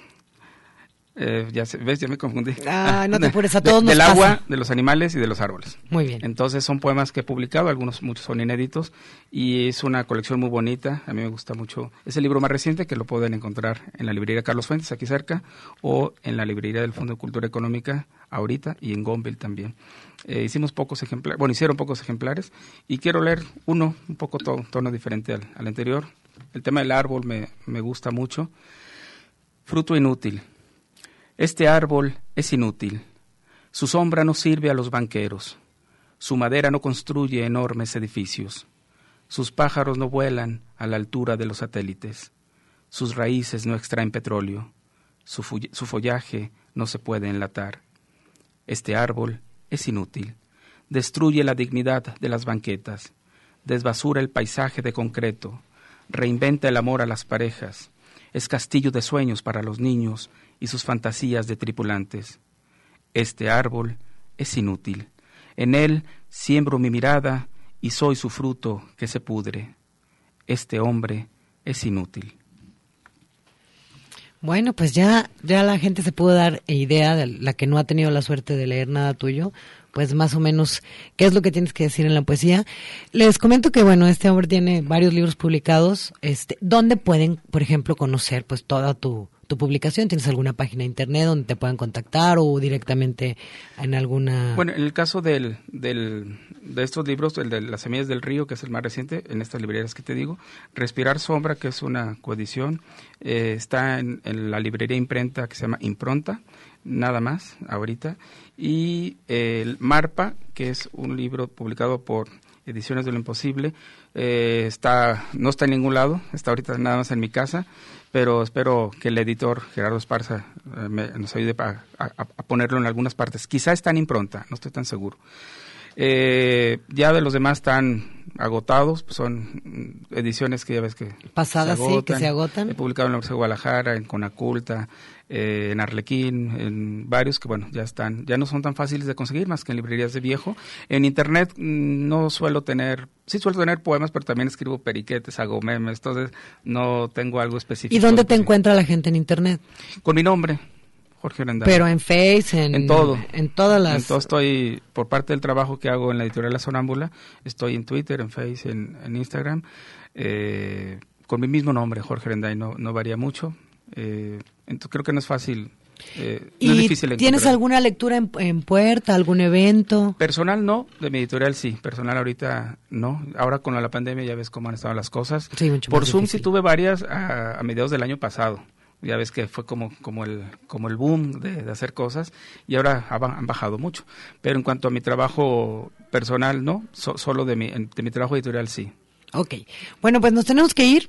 eh, ya ves, ya me confundí. Ah, no te *laughs* apures, a todos Del agua, de los animales y de los árboles. Muy bien. Entonces son poemas que he publicado, algunos muchos son inéditos y es una colección muy bonita. A mí me gusta mucho. Es el libro más reciente que lo pueden encontrar en la librería Carlos Fuentes, aquí cerca, o en la librería del Fondo de Cultura Económica, ahorita, y en Gonville también. Eh, hicimos pocos ejemplares, bueno, hicieron pocos ejemplares y quiero leer uno, un poco tono diferente al, al anterior. El tema del árbol me, me gusta mucho. Fruto inútil. Este árbol es inútil. Su sombra no sirve a los banqueros. Su madera no construye enormes edificios. Sus pájaros no vuelan a la altura de los satélites. Sus raíces no extraen petróleo. Su, follaje no se puede enlatar. Este árbol es inútil. Destruye la dignidad de las banquetas. Desbasura el paisaje de concreto. Reinventa el amor a las parejas. Es castillo de sueños para los niños y sus fantasías de tripulantes. Este árbol es inútil. En él siembro mi mirada y soy su fruto que se pudre. Este hombre es inútil. Bueno, pues ya, ya la gente se pudo dar idea de la que no ha tenido la suerte de leer nada tuyo, pues más o menos qué es lo que tienes que decir en la poesía. Les comento que bueno, este hombre tiene varios libros publicados, este, donde pueden, por ejemplo, conocer pues toda tu, tu publicación? ¿Tienes alguna página de internet donde te puedan contactar o directamente en alguna...? Bueno, en el caso del, del, de estos libros, el de Las Semillas del Río, que es el más reciente, en estas librerías que te digo, Respirar Sombra, que es una coedición, eh, está en, la librería imprenta que se llama Impronta, nada más, ahorita, y el Marpa, que es un libro publicado por Ediciones de lo Imposible, eh, está no está en ningún lado, está ahorita nada más en mi casa, pero espero que el editor Gerardo Esparza eh, nos ayude a, ponerlo en algunas partes. Quizá está en impronta, no estoy tan seguro. Eh, ya de los demás están agotados, pues son ediciones que ya ves que pasadas sí que se agotan. He publicado en la Universidad de Guadalajara, en Conaculta, eh, en Arlequín, en varios que bueno, ya están, ya no son tan fáciles de conseguir más que en librerías de viejo. En internet mm, no suelo tener, sí suelo tener poemas, pero también escribo periquetes, hago memes, entonces no tengo algo específico. ¿Y dónde te encuentra la gente en internet? Con mi nombre. Jorge Pero en Face, en, en todo. En todas las... En todo estoy, por parte del trabajo que hago en la editorial La Sonámbula, estoy en Twitter, en Face, en, Instagram, eh, con mi mismo nombre, Jorge Renday, no, no varía mucho. Eh, entonces creo que no es fácil Eh, ¿Y no es difícil tienes encontrar. alguna lectura en, en puerta, algún evento? Personal no, de mi editorial sí, personal ahorita no. Ahora con la pandemia ya ves cómo han estado las cosas. Sí, mucho Por Zoom difícil. sí tuve varias a, a mediados del año pasado. Ya ves que fue como, como, el, como el boom de, de hacer cosas y ahora han bajado mucho. Pero en cuanto a mi trabajo personal, no, So- solo de mi, de mi trabajo editorial sí. Ok. Bueno, pues nos tenemos que ir.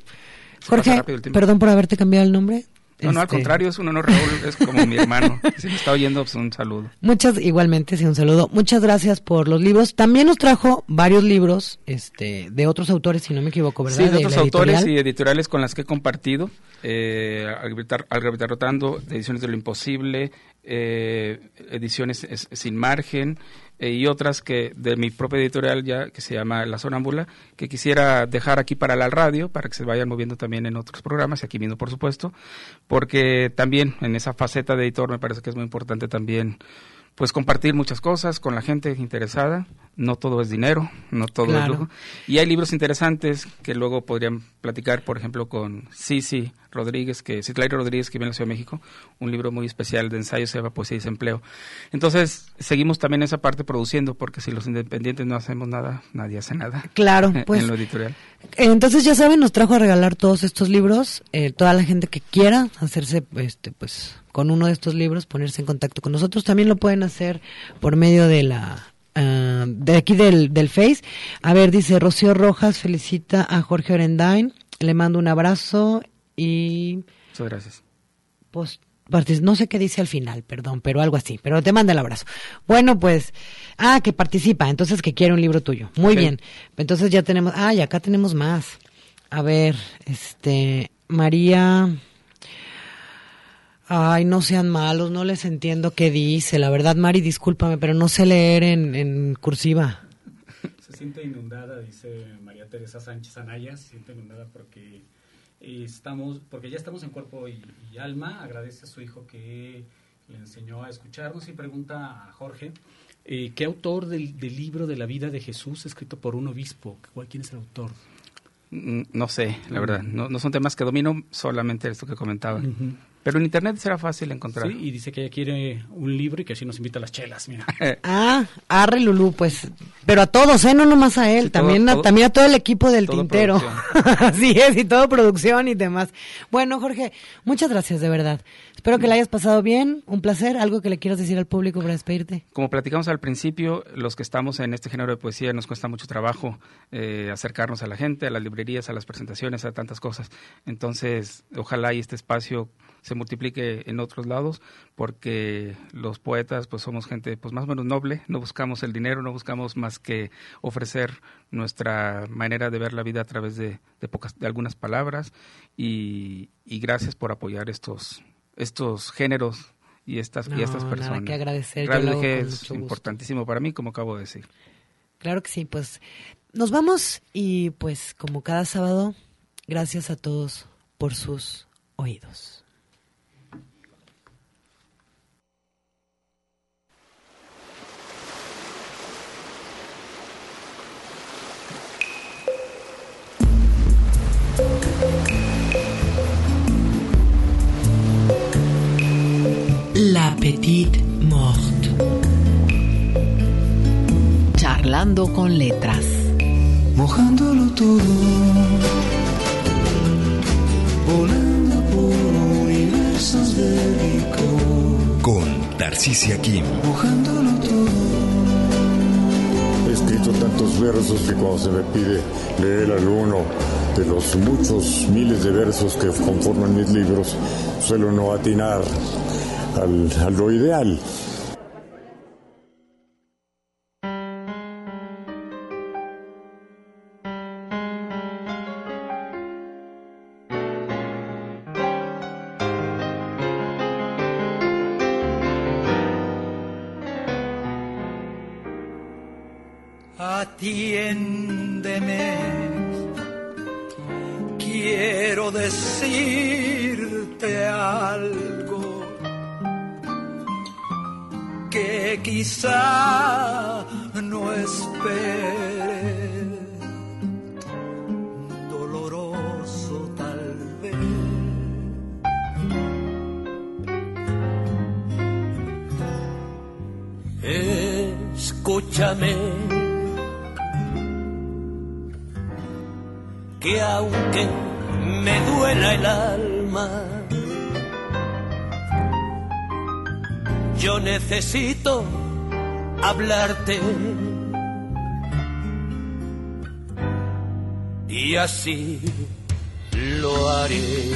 Jorge, perdón por haberte cambiado el nombre. No, no, al Este, contrario, es un honor, Raúl, es como mi hermano. *laughs* Si me está oyendo, pues un saludo. Muchas, igualmente, sí, un saludo. Muchas gracias por los libros. También nos trajo varios libros, este, de otros autores, si no me equivoco, ¿verdad? Sí, de otros la autores editorial. y editoriales con las que he compartido. Eh, al, gravitar, al gravitar rotando, ediciones de lo imposible, eh, ediciones es- sin margen eh, y otras que de mi propia editorial ya que se llama La Sonámbula, que quisiera dejar aquí para la radio, para que se vayan moviendo también en otros programas y aquí mismo por supuesto, porque también en esa faceta de editor me parece que es muy importante también pues compartir muchas cosas con la gente interesada. No todo es dinero, no todo es lujo. Y hay libros interesantes que luego podrían platicar, por ejemplo, con Cici Rodríguez, que Citlairo Rodríguez, que vive en la Ciudad de México, un libro muy especial de ensayos, se llama Poesía y Desempleo. Entonces, seguimos también esa parte produciendo, porque si los independientes no hacemos nada, nadie hace nada. Claro, *laughs* en pues. lo editorial. Entonces, ya saben, nos trajo a regalar todos estos libros. Eh, toda la gente que quiera hacerse, este, pues, con uno de estos libros, ponerse en contacto con nosotros, también lo pueden hacer por medio de la. ah, de aquí del, del Face. A ver, dice Rocío Rojas, felicita a Jorge Orendain. Le mando un abrazo y. Muchas gracias. Pues, partic- no sé qué dice al final, perdón, pero algo así, pero te manda el abrazo. Bueno, pues, ah, que participa, entonces que quiere un libro tuyo. Muy bien. Entonces ya tenemos, ah, y acá tenemos más. A ver, este, María. Ay, no sean malos, no les entiendo qué dice. La verdad, Mari, discúlpame, pero no sé leer en, en cursiva. Se siente inundada, dice María Teresa Sánchez Anaya, se siente inundada porque estamos, porque ya estamos en cuerpo y, y alma. Agradece a su hijo que le enseñó a escucharnos y pregunta a Jorge eh, qué autor del, del libro de la vida de Jesús escrito por un obispo. ¿Cuál, ¿Quién es el autor? Mm, No sé, la verdad. No, no son temas que domino, solamente esto que comentaba. Pero en internet será fácil encontrar. Sí, y dice que ella quiere un libro y que así nos invita a las chelas, mira. *laughs* Ah, arre Lulú, pues, pero a todos, ¿eh? No nomás a él, Sí, todo- también, a, todo- también a todo el equipo del tintero. *laughs* Así es, y todo producción y demás. Bueno, Jorge, muchas gracias, de verdad. Espero que la hayas pasado bien, un placer, algo que le quieras decir al público para despedirte. Como platicamos al principio, los que estamos en este género de poesía nos cuesta mucho trabajo eh, acercarnos a la gente, a las librerías, a las presentaciones, a tantas cosas. Entonces, ojalá y este espacio se multiplique en otros lados, porque los poetas pues somos gente pues más o menos noble, no buscamos el dinero, no buscamos más que ofrecer nuestra manera de ver la vida a través de, de pocas, de algunas palabras y, y gracias por apoyar estos estos géneros y estas y estas No, nada personas. que agradecer, Radio con es gusto. importantísimo para mí, como acabo de decir. Claro que sí, pues nos vamos y pues como cada sábado, gracias a todos por sus oídos. Petite Morte. Charlando con letras. mojándolo todo, volando por universos de licor, Con Tarcisia Kim. mojándolo todo. He escrito tantos versos que cuando se me pide leer alguno de los muchos miles de versos que conforman mis libros, suelo no atinar al- a lo ideal. Así lo haré.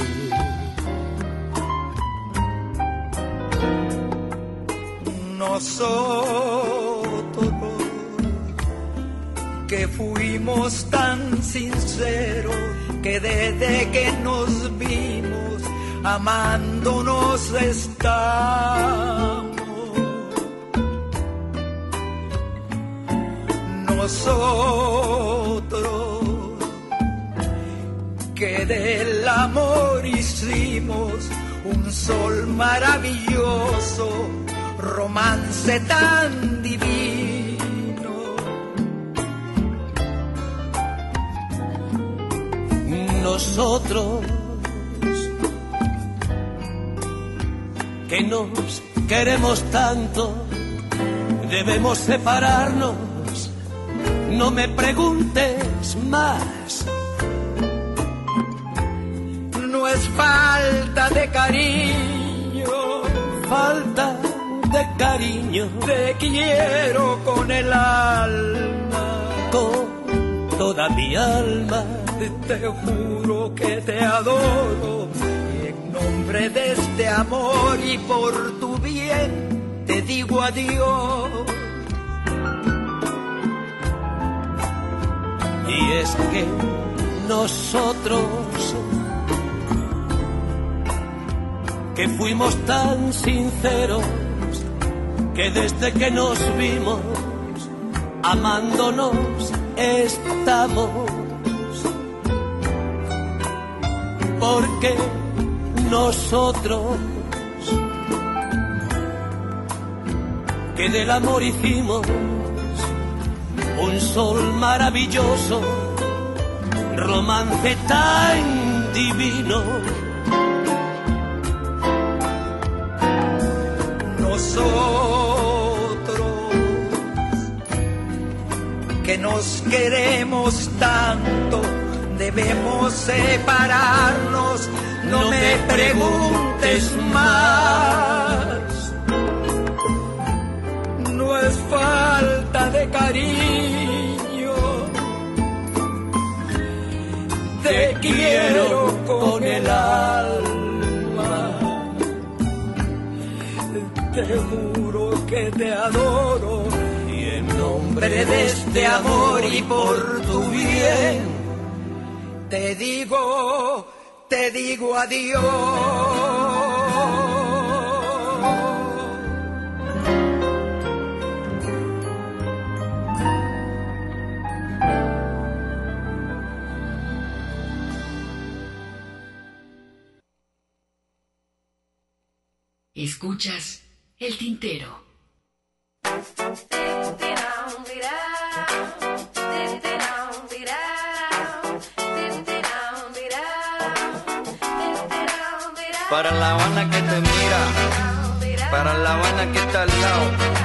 nosotros que fuimos tan sinceros que desde que nos vimos amándonos estamos. Nosotros del amor hicimos un sol maravilloso romance tan divino. Nosotros que nos queremos tanto, debemos separarnos. No me preguntes más. Falta de cariño, falta de cariño. Te quiero con el alma, con toda mi alma. Te juro que te adoro. Y en nombre de este amor y por tu bien, te digo adiós. Y es que nosotros que fuimos tan sinceros que desde que nos vimos amándonos estamos. Porque nosotros que del amor hicimos un sol maravilloso, romance tan divino. Nosotros que nos queremos tanto, debemos separarnos, no, no me preguntes más. No es falta de cariño, te quiero te juro que te adoro y en nombre de este amor y por tu bien, te digo, te digo adiós. Escuchas el tintero. Para la Habana que te mira, para la Habana que está al lado.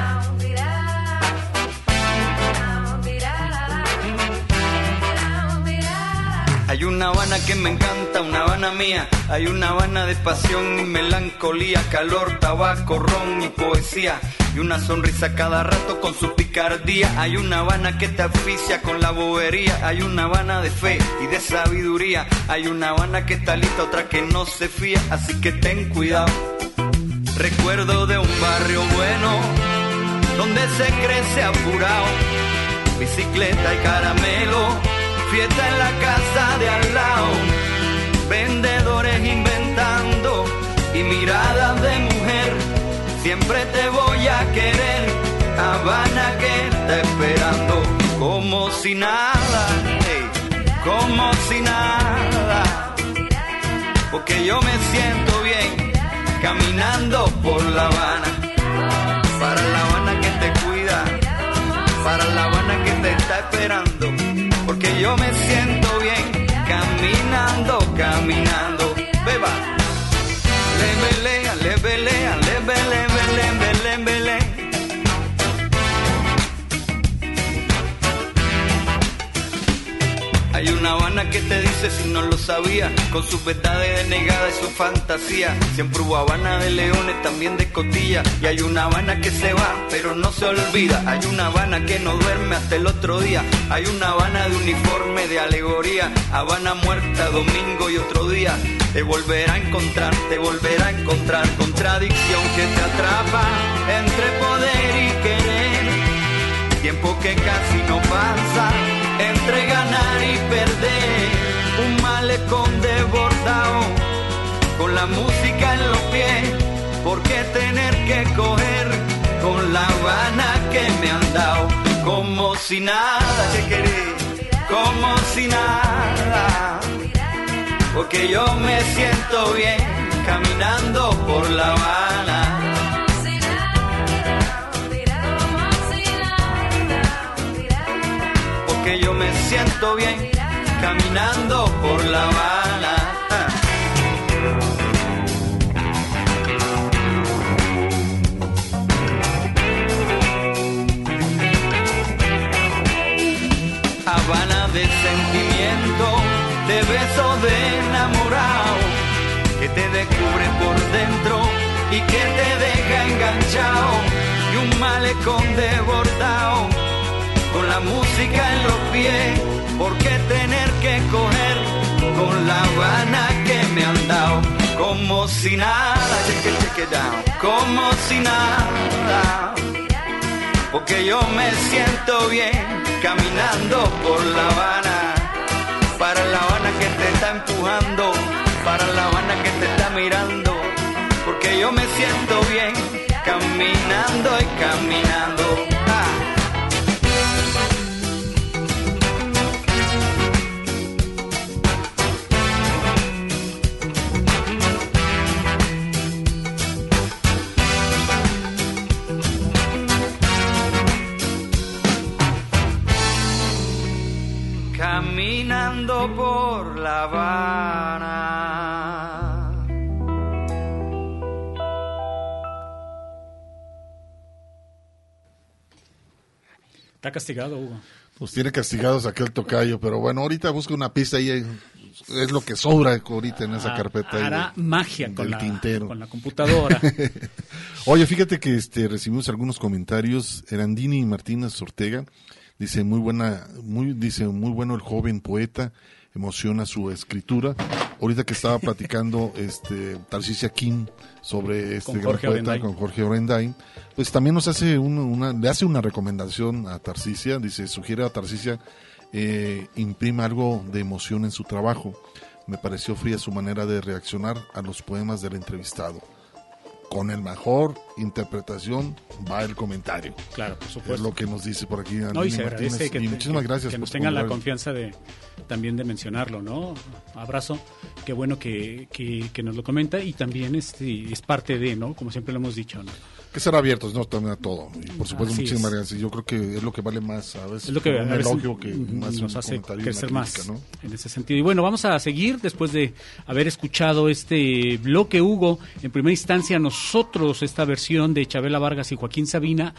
Hay una Habana que me encanta, una Habana mía. Hay una Habana de pasión y melancolía, calor, tabaco, ron y poesía. Y una sonrisa cada rato con su picardía. Hay una Habana que te asfixia con la bobería. Hay una Habana de fe y de sabiduría. Hay una Habana que está lista, otra que no se fía. Así que ten cuidado. Recuerdo de un barrio bueno, donde se crece apurado. Bicicleta y caramelo fiesta en la casa de al lado, vendedores inventando y miradas de mujer, siempre te voy a querer, Habana que está esperando, como si nada, como si nada, porque yo me siento bien caminando por La Habana, para La Habana que te cuida, para La Habana que te está esperando porque yo me siento bien caminando, caminando. Beba. Le belea, le belea, Hay una Habana que te dice si no lo sabía, con sus verdades denegadas y su fantasía. Siempre hubo Habana de leones, también de cotilla. Y hay una Habana que se va, pero no se olvida. Hay una Habana que no duerme hasta el otro día. Hay una Habana de uniforme, de alegoría. Habana muerta, domingo y otro día. Te volverá a encontrar, te volverá a encontrar. Contradicción que te atrapa entre poder y querer. Tiempo que casi no pasa entre ganar y perder. Un malecón desbordado con la música en los pies. ¿Por qué tener que coger con la Habana que me han dado? Como si nada, que querés? Como si nada. Porque yo me siento bien caminando por la Habana. Que yo me siento bien caminando por La Habana. Habana de sentimiento, de beso de enamorado, que te descubre por dentro y que te deja enganchado, y un malecón desbordado la música en los pies, ¿por qué tener que coger con la Habana que me han dado? Como si nada, check it down, como si nada, porque yo me siento bien caminando por La Habana, para La Habana que te está empujando, para La Habana que te está mirando, porque yo me siento bien caminando y caminando. Por La Habana. Está castigado, Hugo. Pues tiene castigados aquel tocayo, pero bueno, ahorita busca una pista y es lo que sobra ahorita en esa ah, carpeta. Hará magia con la, con la computadora. *laughs* Oye, fíjate que este recibimos algunos comentarios. Erandini Martínez Ortega dice muy buena, muy dice muy bueno el joven poeta emociona su escritura. Ahorita que estaba platicando *laughs* este Tarcisia King sobre este gran poeta con Jorge Orendain, pues también nos hace una, le hace una recomendación a Tarcisia, dice, sugiere a Tarcisia eh, imprima algo de emoción en su trabajo. Me pareció fría su manera de reaccionar a los poemas del entrevistado con el mejor interpretación va el comentario. Claro, por supuesto. Es lo que nos dice por aquí. No, y se agradece que, muchísimas gracias que nos tengan la confianza de también de mencionarlo, ¿no? Abrazo, qué bueno que, que, nos lo comenta y también este, es parte de, ¿no? Como siempre lo hemos dicho, ¿no? Que ser abiertos, ¿no? También a todo. Y por supuesto, muchísimas gracias. Yo creo que es lo que vale más a veces. Es lo que un elogio que más nos hace crecer más en ese sentido. Y bueno, vamos a seguir después de haber escuchado este bloque, Hugo. En primera instancia, nosotros, esta versión de Chabela Vargas y Joaquín Sabina,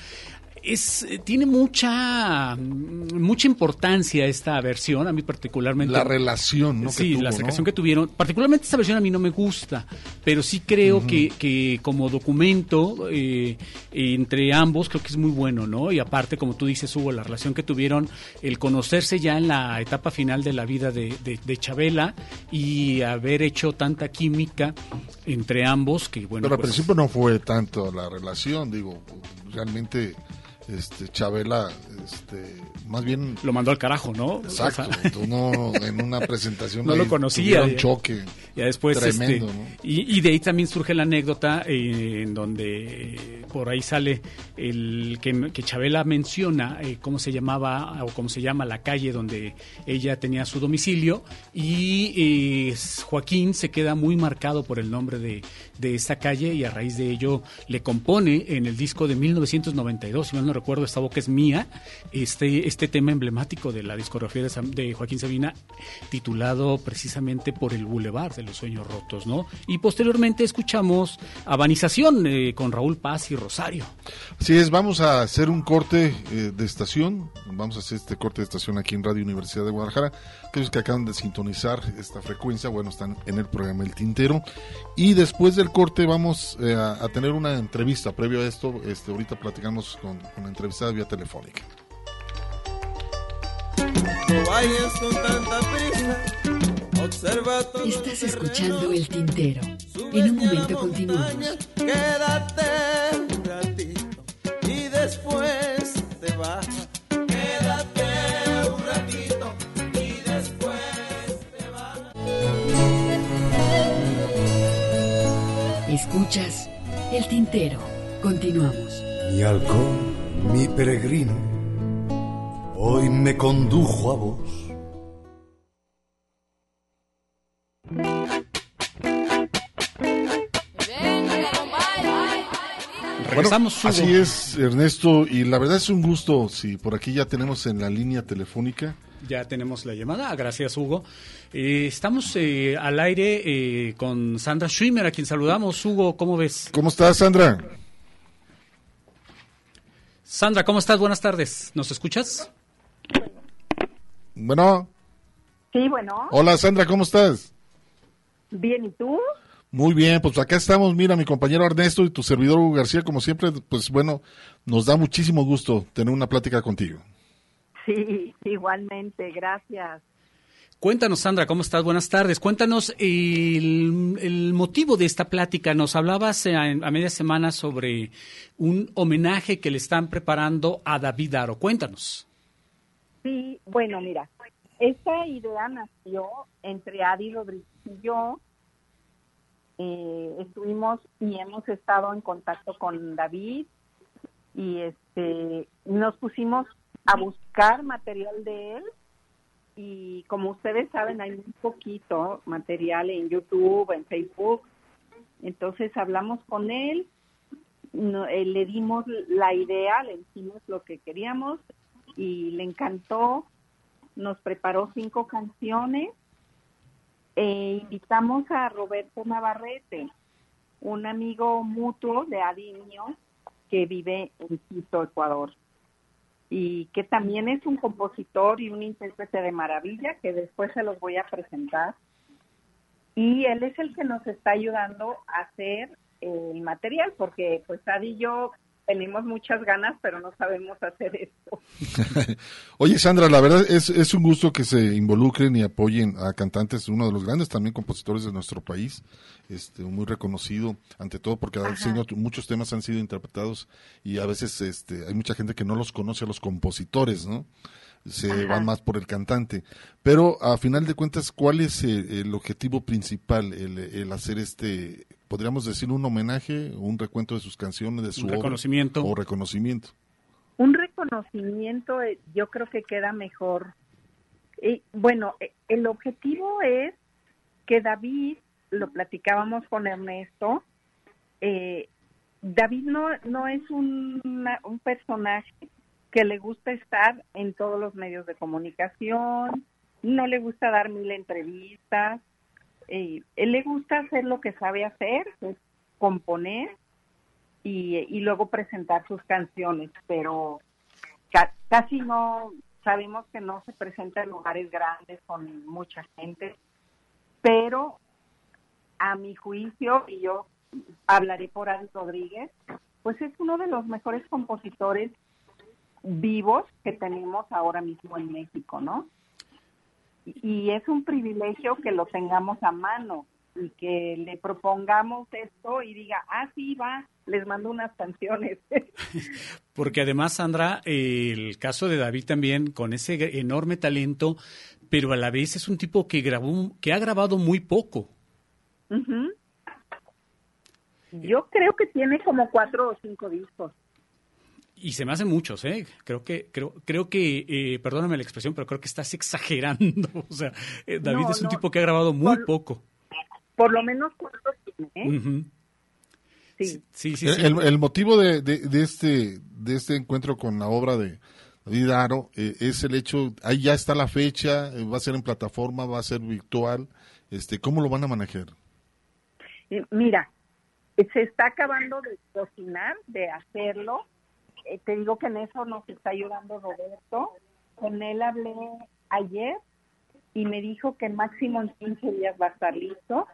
es eh, tiene mucha mucha importancia esta versión a mí particularmente. La relación ¿no? sí la acercación que tuvieron. Particularmente esta versión a mí no me gusta pero sí creo que, que, como documento eh, entre ambos creo que es muy bueno no y aparte como tú dices Hugo la relación que tuvieron el conocerse ya en la etapa final de la vida de, de, Chabela y haber hecho tanta química entre ambos que bueno pero al pues principio no fue tanto la relación digo realmente este Chabela este más bien lo mandó al carajo no exacto tú no en una presentación *laughs* no lo conocía un choque ya después este, tremendo y, de ahí también surge la anécdota eh, en donde por ahí sale el que, que Chabela menciona eh, cómo se llamaba o cómo se llama la calle donde ella tenía su domicilio y eh, Joaquín se queda muy marcado por el nombre de, de esa calle y a raíz de ello le compone en el disco de 1992 si mal no recuerdo, esta boca es mía, este, este tema emblemático de la discografía de, Joaquín Sabina, titulado precisamente por el Boulevard de los Sueños Rotos, ¿no? Y posteriormente escuchamos Abanización eh, con Raúl Paz y Rosario. Así es, vamos a hacer un corte eh, de estación, vamos a hacer este corte de estación aquí en Radio Universidad de Guadalajara, aquellos que acaban de sintonizar esta frecuencia, bueno, están en el programa El Tintero, y después del corte vamos eh, a, tener una entrevista previo a esto, este, ahorita platicamos con, con una entrevistada vía telefónica. Estás escuchando El Tintero. En un momento continuamos. Quédate Escuchas El Tintero. Continuamos. Mi halcón, mi peregrino, hoy me condujo a vos así es, Ernesto, y la verdad es un gusto. Si por aquí ya tenemos en la línea telefónica. Ya tenemos la llamada, gracias Hugo. Eh, estamos eh, al aire eh, con Sandra Schwimmer, a quien saludamos. Hugo, ¿cómo ves? ¿Cómo estás, Sandra? Sandra, ¿cómo estás? Buenas tardes. ¿Nos escuchas? Bueno. Sí, bueno. Hola, Sandra, ¿cómo estás? Bien, ¿y tú? Muy bien, pues acá estamos, mira, mi compañero Ernesto y tu servidor Hugo García, como siempre, pues bueno, nos da muchísimo gusto tener una plática contigo. Sí, *laughs* igualmente, gracias. Cuéntanos, Sandra, ¿cómo estás? Buenas tardes. Cuéntanos el, motivo de esta plática. Nos hablabas a, a, media semana sobre un homenaje que le están preparando a David Aro. Cuéntanos. Sí, bueno, mira, esta idea nació entre Adi Rodríguez y yo eh, estuvimos y hemos estado en contacto con David y este nos pusimos a buscar material de él. Y como ustedes saben hay muy poquito material en YouTube, en Facebook, entonces hablamos con él, eh, le dimos la idea, le dijimos lo que queríamos y le encantó, nos preparó cinco canciones e invitamos a Roberto Navarrete, un amigo mutuo de Adinio que vive en Quito, Ecuador, y que también es un compositor y un intérprete de maravilla, que después se los voy a presentar. Y él es el que nos está ayudando a hacer el material, porque pues Adi y yo tenemos muchas ganas, pero no sabemos hacer esto. *laughs* Oye, Sandra, la verdad es, es un gusto que se involucren y apoyen a cantantes, uno de los grandes también compositores de nuestro país, este, muy reconocido, ante todo porque muchos temas han sido interpretados y a veces este, hay mucha gente que no los conoce a los compositores, ¿no? se van más por el cantante. Pero a final de cuentas, ¿cuál es el, objetivo principal, el, hacer este, podríamos decir, un homenaje, un recuento de sus canciones, de su reconocimiento o reconocimiento? Un reconocimiento, eh, yo creo que queda mejor. Y, bueno, eh, el objetivo es que David, lo platicábamos con Ernesto, eh, David no, no es un, un personaje que le gusta estar en todos los medios de comunicación, no le gusta dar mil entrevistas, eh, él le gusta hacer lo que sabe hacer, es componer y, luego presentar sus canciones, pero casi no sabemos que no se presenta en lugares grandes con mucha gente, pero a mi juicio, y yo hablaré por Adi Rodríguez, pues es uno de los mejores compositores vivos que tenemos ahora mismo en México, ¿no? Y es un privilegio que lo tengamos a mano y que le propongamos esto y diga, ah, sí, va, les mando unas canciones. *laughs* Porque además, Sandra, el caso de David también, con ese enorme talento, pero a la vez es un tipo que grabó, que ha grabado muy poco. Yo creo que tiene como cuatro o cinco discos. Y se me hacen muchos, ¿eh? Creo que, creo, creo que, eh, perdóname la expresión, pero creo que estás exagerando. *laughs* O sea, eh, David es un tipo que ha grabado muy poco. Por lo menos cuatro tiene, ¿eh? Sí. sí, sí, el, motivo de, de, este, de este encuentro con la obra de David Aro eh, es el hecho, ahí ya está la fecha, eh, va a ser en plataforma, va a ser virtual, este, ¿cómo lo van a manejar? Mira, se está acabando de cocinar, de hacerlo. Te digo que en eso nos está ayudando Roberto. Con él hablé ayer y me dijo que máximo en 15 días va a estar listo.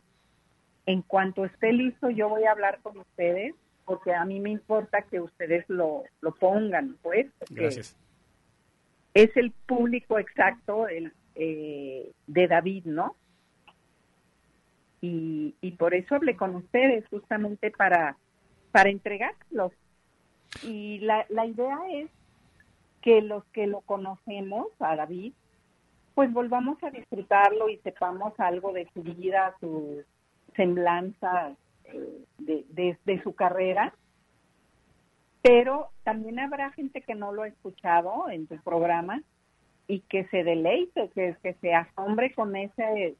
En cuanto esté listo, yo voy a hablar con ustedes, porque a mí me importa que ustedes lo, lo pongan, pues. Gracias. Es el público exacto el, eh, de David, ¿no? Y, y por eso hablé con ustedes, justamente para, para entregarlos. Y la, la idea es que los que lo conocemos, a David, pues volvamos a disfrutarlo y sepamos algo de su vida, su semblanza eh, de, de, su carrera. Pero también habrá gente que no lo ha escuchado en tu programa y que se deleite, que, que se asombre con ese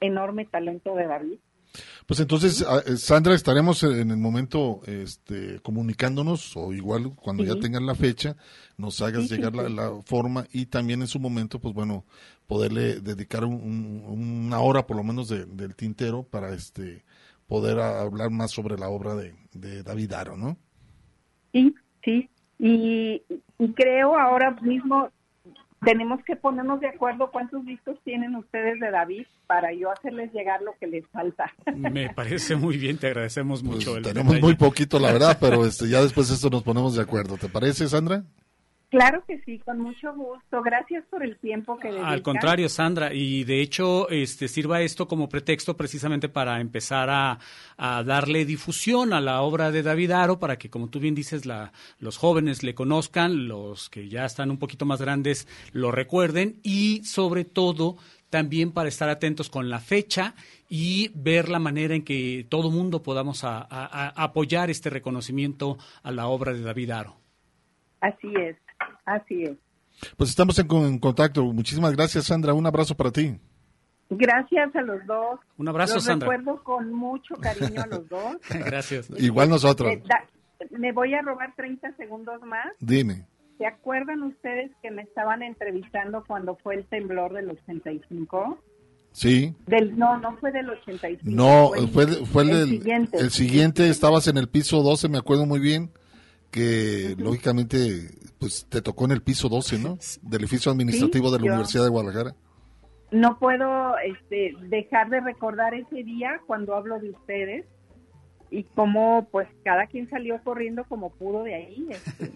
enorme talento de David. Pues entonces, ah, eh, Sandra, estaremos en el momento este, comunicándonos, o igual cuando ya tengan la fecha, nos hagas llegar la, forma y también en su momento, pues bueno, poderle dedicar una hora por lo menos del tintero para este poder hablar más sobre la obra de, David Aro, ¿no? Sí, sí. y creo ahora mismo tenemos que ponernos de acuerdo cuántos discos tienen ustedes de David para yo hacerles llegar lo que les falta. *laughs* Me parece muy bien, te agradecemos pues mucho. tenemos muy poquito, la verdad, pero este, ya después de esto nos ponemos de acuerdo. ¿Te parece, Sandra? Claro que sí, con mucho gusto. Gracias por el tiempo que dedican. Al contrario, Sandra, y de hecho este sirva esto como pretexto precisamente para empezar a, darle difusión a la obra de David Aro para que, como tú bien dices, la, los jóvenes le conozcan, los que ya están un poquito más grandes lo recuerden y sobre todo también para estar atentos con la fecha y ver la manera en que todo mundo podamos apoyar este reconocimiento a la obra de David Aro. Así es. Así es. Pues estamos en, contacto. Muchísimas gracias, Sandra. Un abrazo para ti. Gracias a los dos. Un abrazo, los Sandra. recuerdo con mucho cariño a los dos. *laughs* gracias. Igual nosotros. Eh, me voy a robar 30 segundos más. Dime. ¿Se acuerdan ustedes que me estaban entrevistando cuando fue el temblor del 85? Sí. Del, no, no fue del 85. No, fue, fue, el, siguiente. El siguiente estabas en el piso 12, me acuerdo muy bien que lógicamente pues te tocó en el piso 12, ¿no? Del edificio administrativo de la Universidad de Guadalajara. No puedo este, dejar de recordar ese día cuando hablo de ustedes y cómo pues cada quien salió corriendo como pudo de ahí. Este,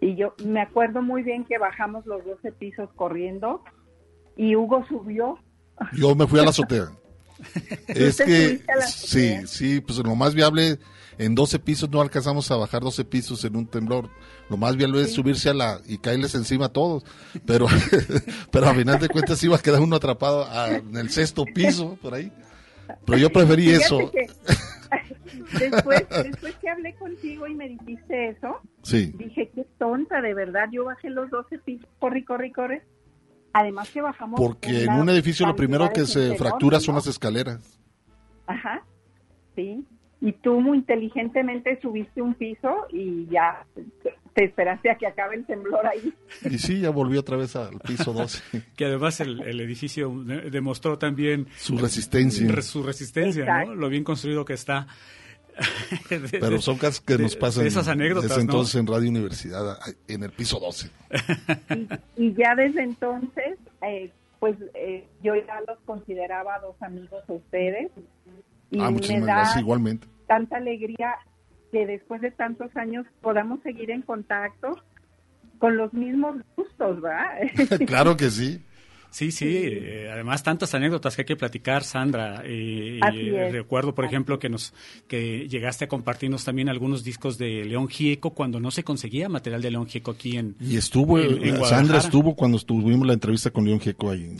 *laughs* y yo me acuerdo muy bien que bajamos los 12 pisos corriendo y Hugo subió. Yo me fui a la azotea. *laughs* es que sí, sí, pues lo más viable en 12 pisos no alcanzamos a bajar 12 pisos en un temblor. Lo más viable es subirse a la y caerles encima a todos. Pero, *laughs* pero a final de cuentas iba a quedar uno atrapado en el sexto piso, por ahí. Pero yo preferí eso. *laughs* después, después que hablé contigo y me dijiste eso, dije, qué tonta, de verdad. Yo bajé los 12 pisos, corrí, corrí, corrí. Además que bajamos... Porque en un edificio lo primero que se fractura son las escaleras. Ajá, sí. Y tú muy inteligentemente subiste un piso y ya te esperaste a que acabe el temblor ahí. Y sí, ya volvió otra vez al piso 12. *laughs* que además el, edificio demostró también... Su resistencia. Su resistencia, ¿no? Lo bien construido que está. *laughs* Pero son casos que nos pasan esas anécdotas, desde entonces en Radio Universidad, en el piso 12. Y, ya desde entonces, eh, pues eh, yo ya los consideraba dos amigos a ustedes. Y ah, muchísimas gracias, igualmente. Tanta alegría que después de tantos años podamos seguir en contacto con los mismos gustos, ¿verdad? *laughs* claro que sí. Sí, sí, eh, además tantas anécdotas que hay que platicar, Sandra. Eh, recuerdo, por ejemplo, que nos que llegaste a compartirnos también algunos discos de León Gieco cuando no se conseguía material de León Gieco aquí en Y estuvo, Sandra estuvo cuando tuvimos la entrevista con León Gieco ahí.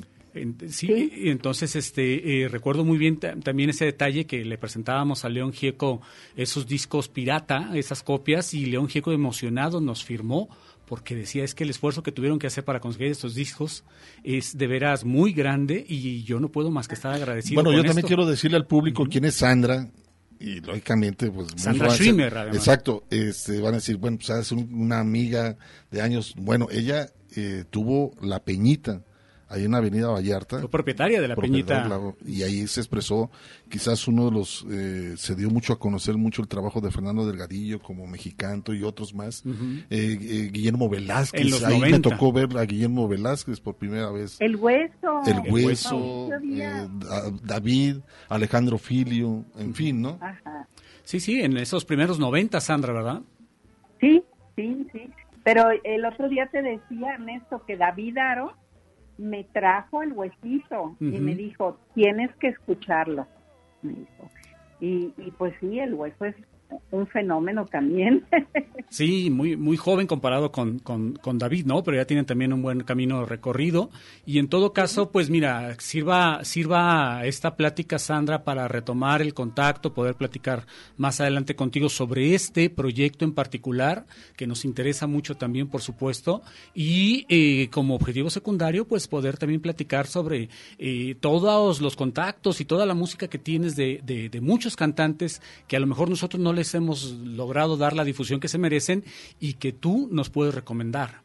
Sí, y entonces este eh, recuerdo muy bien también ese detalle que le presentábamos a León Gieco esos discos pirata, esas copias, y León Gieco emocionado nos firmó porque decía es que el esfuerzo que tuvieron que hacer para conseguir estos discos es de veras muy grande y yo no puedo más que estar agradecido. Bueno, yo también quiero decirle al público quién es Sandra. y lógicamente, pues... Sandra Schwimmer, además. Exacto, este, van a decir, bueno, pues es una amiga de años. Bueno, ella eh, tuvo La Peñita, ahí en Avenida Vallarta. Fue propietaria de la Peñita. y ahí se expresó, quizás uno de los, eh, se dio mucho a conocer mucho el trabajo de Fernando Delgadillo como mexicanto y otros más. Eh, eh, Guillermo Velázquez, ahí me tocó ver a Guillermo Velázquez por primera vez. El Hueso. El Hueso, David, Alejandro Filio, en fin, ¿no? Sí, sí, en esos primeros 90, Sandra, ¿verdad? Sí, sí, sí. Pero el otro día te decía, Ernesto, que David Aro me trajo el huesito y me dijo, tienes que escucharlo. Me dijo. Y, y pues sí, el hueso es un fenómeno también. *laughs* sí, muy, muy joven comparado con, con, David, ¿no? Pero ya tienen también un buen camino recorrido. Y en todo caso, pues mira, sirva, sirva esta plática, Sandra, para retomar el contacto, poder platicar más adelante contigo sobre este proyecto en particular, que nos interesa mucho también, por supuesto. Y eh, como objetivo secundario, pues poder también platicar sobre eh, todos los contactos y toda la música que tienes de, de, de muchos cantantes que a lo mejor nosotros no les hemos logrado dar la difusión que se merecen y que tú nos puedes recomendar.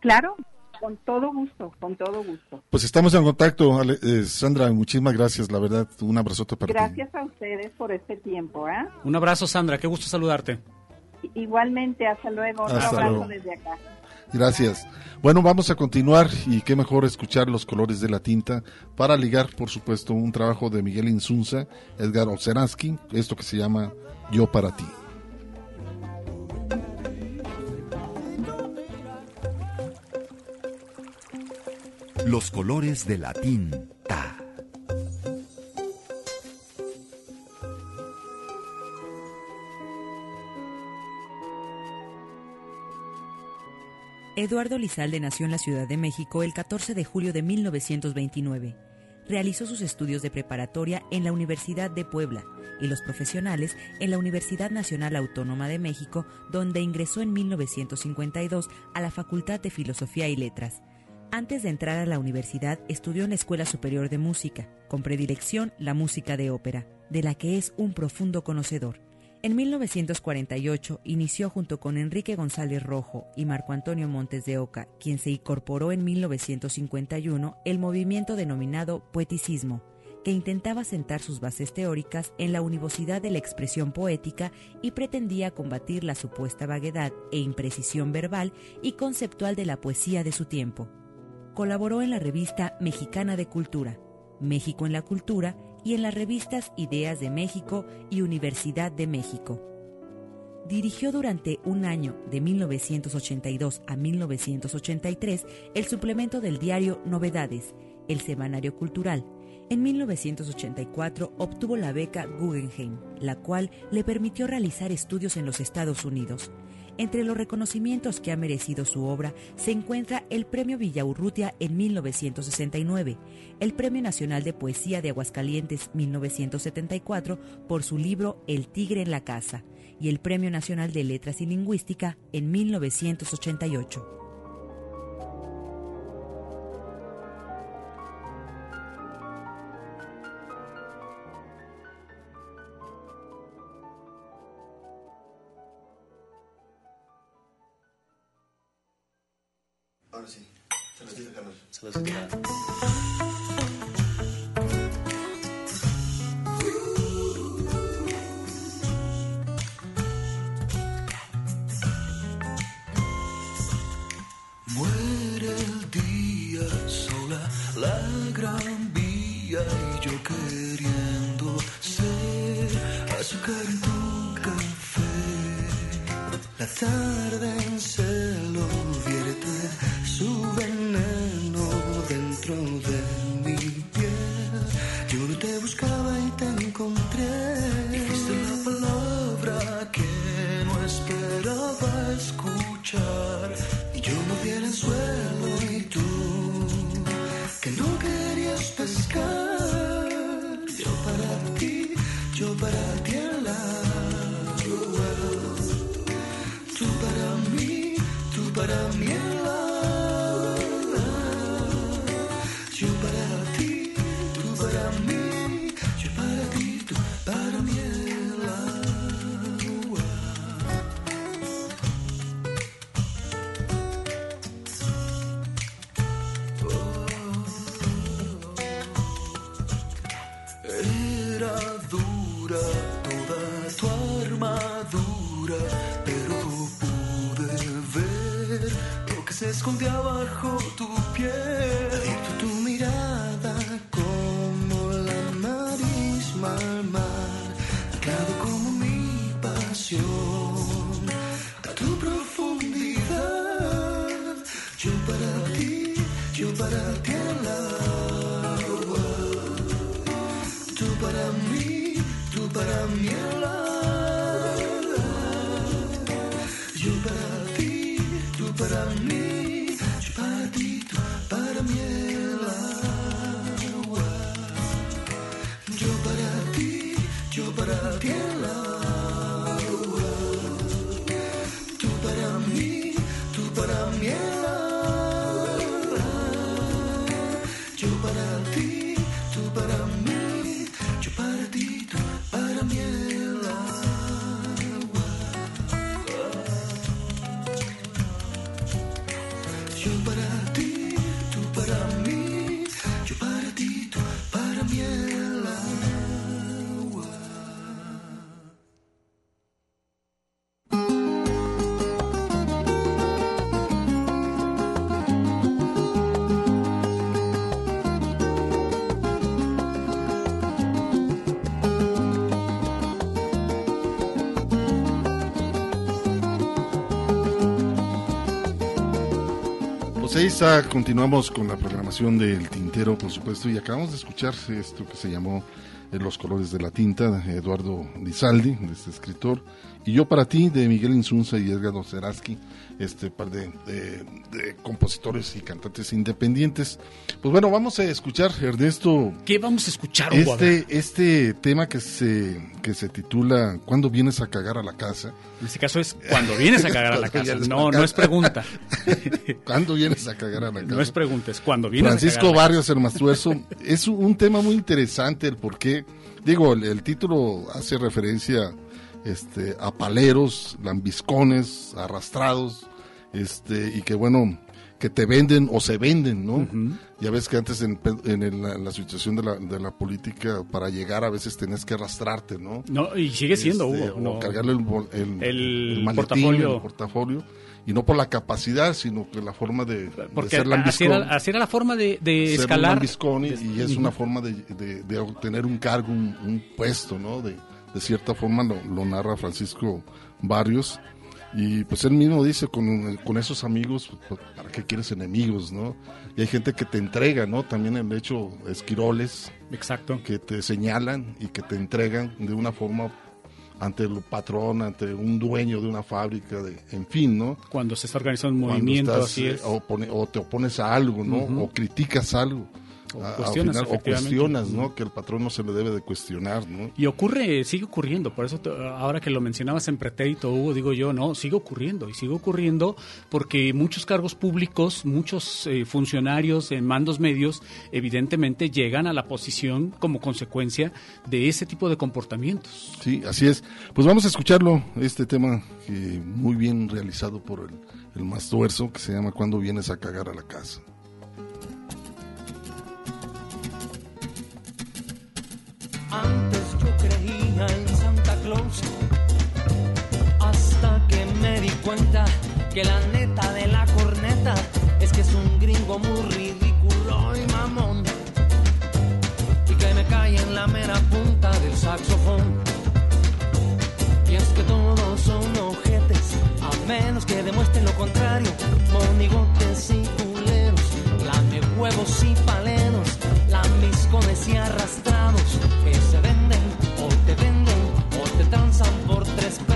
Claro, con todo gusto, con todo gusto. Pues estamos en contacto, eh, Sandra, muchísimas gracias, la verdad, un abrazote para Gracias a ustedes por este tiempo. ¿eh? Un abrazo, Sandra, qué gusto saludarte. Igualmente, hasta luego, un abrazo desde acá. Gracias. Bueno, vamos a continuar y qué mejor escuchar los colores de la tinta para ligar, por supuesto, un trabajo de Miguel Insunza, Edgar Oceransky, esto que se llama Yo para ti. Los colores de la tinta. Eduardo Lizalde nació en la Ciudad de México el 14 de julio de 1929. Realizó sus estudios de preparatoria en la Universidad de Puebla y los profesionales en la Universidad Nacional Autónoma de México, donde ingresó en 1952 a la Facultad de Filosofía y Letras. Antes de entrar a la universidad, estudió en la Escuela Superior de Música, con predilección la música de ópera, de la que es un profundo conocedor. En 1948 inició junto con Enrique González Rojo y Marco Antonio Montes de Oca, quien se incorporó en 1951, el movimiento denominado poeticismo, que intentaba sentar sus bases teóricas en la univocidad de la expresión poética y pretendía combatir la supuesta vaguedad e imprecisión verbal y conceptual de la poesía de su tiempo. Colaboró en la revista Mexicana de Cultura, México en la Cultura, y en las revistas Ideas de México y Universidad de México. Dirigió durante un año, de 1982 a 1983, el suplemento del diario Novedades, el semanario cultural. En 1984 obtuvo la beca Guggenheim, la cual le permitió realizar estudios en los Estados Unidos. Entre los reconocimientos que ha merecido su obra se encuentra el Premio Villaurrutia en 1969, el Premio Nacional de Poesía de Aguascalientes 1974 por su libro El Tigre en la Casa y el Premio Nacional de Letras y Lingüística en 1988. Ahora sí. Saludcita, Carlos. Saludcita. Muere el día sola, la gran vía y yo queriendo ser azúcar en tu café. La tarde en celo su veneno dentro de Continuamos con la programación del Tintero, por supuesto, y acabamos de escuchar esto que se llamó eh, Los colores de la tinta, de Eduardo Lizaldi, de este escritor, y Yo para ti, de Miguel Insunza y Edgar Seraski, este par de, de- de compositores y cantantes independientes. Pues bueno, vamos a escuchar, Ernesto, ¿Qué vamos a escuchar, Hugo? Este, este tema que se, que se titula ¿Cuándo vienes a cagar a la casa? En este caso es cuando vienes a cagar a la *laughs* casa. No, no es pregunta. *laughs* ¿Cuándo vienes a cagar a la casa? No es pregunta, es cuando vienes a Francisco cagar a la Barrios el Mastuerzo es un- un tema muy interesante el por qué digo el, el título hace referencia este a paleros lambiscones arrastrados este y que bueno que te venden o se venden no ya ves que antes en, en el- la, la situación de la, de la política para llegar a veces tenías que arrastrarte no No, y sigue siendo, Este, Hugo. no. cargarle el, el, El maletín, portafolio. el portafolio y no por la capacidad sino que la forma de, de Porque ser así lambiscón era, así era la forma de, de ser un escalar. lambiscón y, y es una forma de, de- de obtener un cargo, un, un puesto, ¿no? De, de cierta forma lo, lo narra Francisco Barrios. Y pues él mismo dice, con, con esos amigos, pues, ¿para qué quieres enemigos, no? Y hay gente que te entrega, ¿no? También el hecho, esquiroles. Exacto. Que te señalan y que te entregan de una forma ante el patrón, ante un dueño de una fábrica, de, en fin, ¿no? Cuando se está organizando un movimiento, estás, así eh, es. O, pone- o te opones a algo, ¿no? O criticas algo. O A- al cuestionas, final, o efectivamente. cuestionas, ¿no? Que el patrón no se le debe de cuestionar, ¿no? Y ocurre, sigue ocurriendo, por eso te- ahora que lo mencionabas en pretérito, Hugo, digo yo, no, sigue ocurriendo, y sigue ocurriendo porque muchos cargos públicos, muchos eh, funcionarios en mandos medios, evidentemente llegan a la posición como consecuencia de ese tipo de comportamientos. Sí, así es. Pues vamos a escucharlo, este tema que muy bien realizado por el, el Mastuerzo, que se llama Cuando vienes a cagar a la casa. Antes yo creía en Santa Claus hasta que me di cuenta que la neta de la corneta es que es un gringo muy ridículo y mamón y que me cae en la mera punta del saxofón. Y es que todos son ojetes, a menos que demuestren lo contrario. Monigotes y culeros, lame huevos y paleros, lambiscones y arrastrados, transan por tres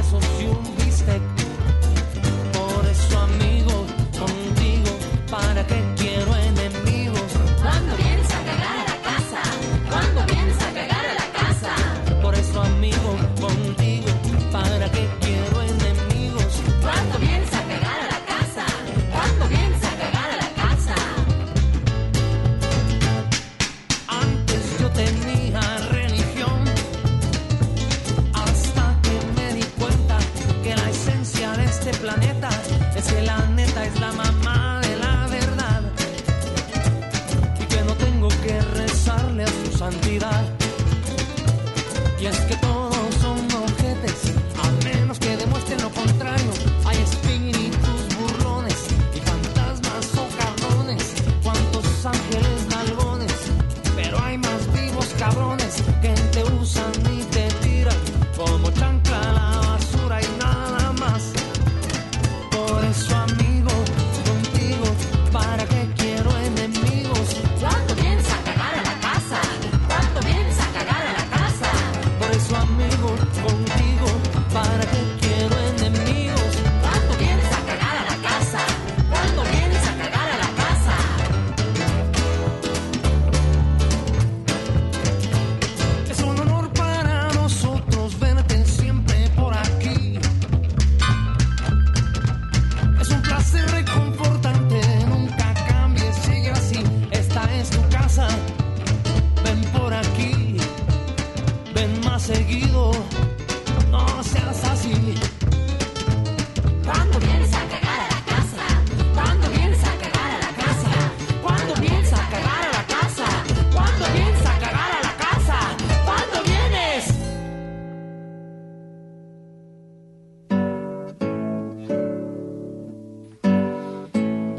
realidad.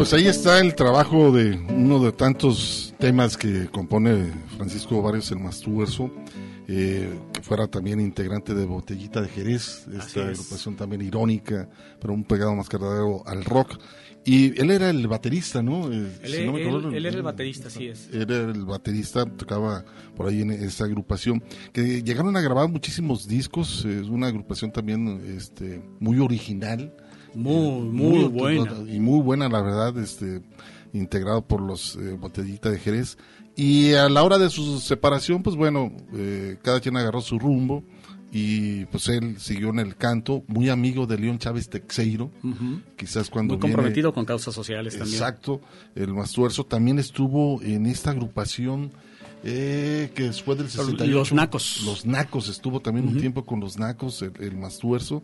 Pues ahí está el trabajo de uno de tantos temas que compone Francisco Varios el Mastuerzo, eh, que fuera también integrante de Botellita de Jerez, esta agrupación también irónica, pero un pegado más cargadero al rock. Y él era el baterista, ¿no? Eh, Él, si no me él- equivoco, él era el baterista, sí es. era el baterista, tocaba por ahí en esa agrupación, que llegaron a grabar muchísimos discos, es una agrupación también este, muy original. Muy, Eh, muy buena. Y muy buena, la verdad, este, integrado por los eh, Botellita de Jerez. Y a la hora de su separación, pues bueno, eh, cada quien agarró su rumbo y pues él siguió en el canto, muy amigo de León Chávez Texeiro, Ujú. quizás cuando Muy viene- comprometido con causas sociales también. Exacto, el Mastuerzo también estuvo en esta agrupación eh, que después del 68. Los Nacos. Los Nacos, estuvo también un Ujú. tiempo con los Nacos, el, el Mastuerzo,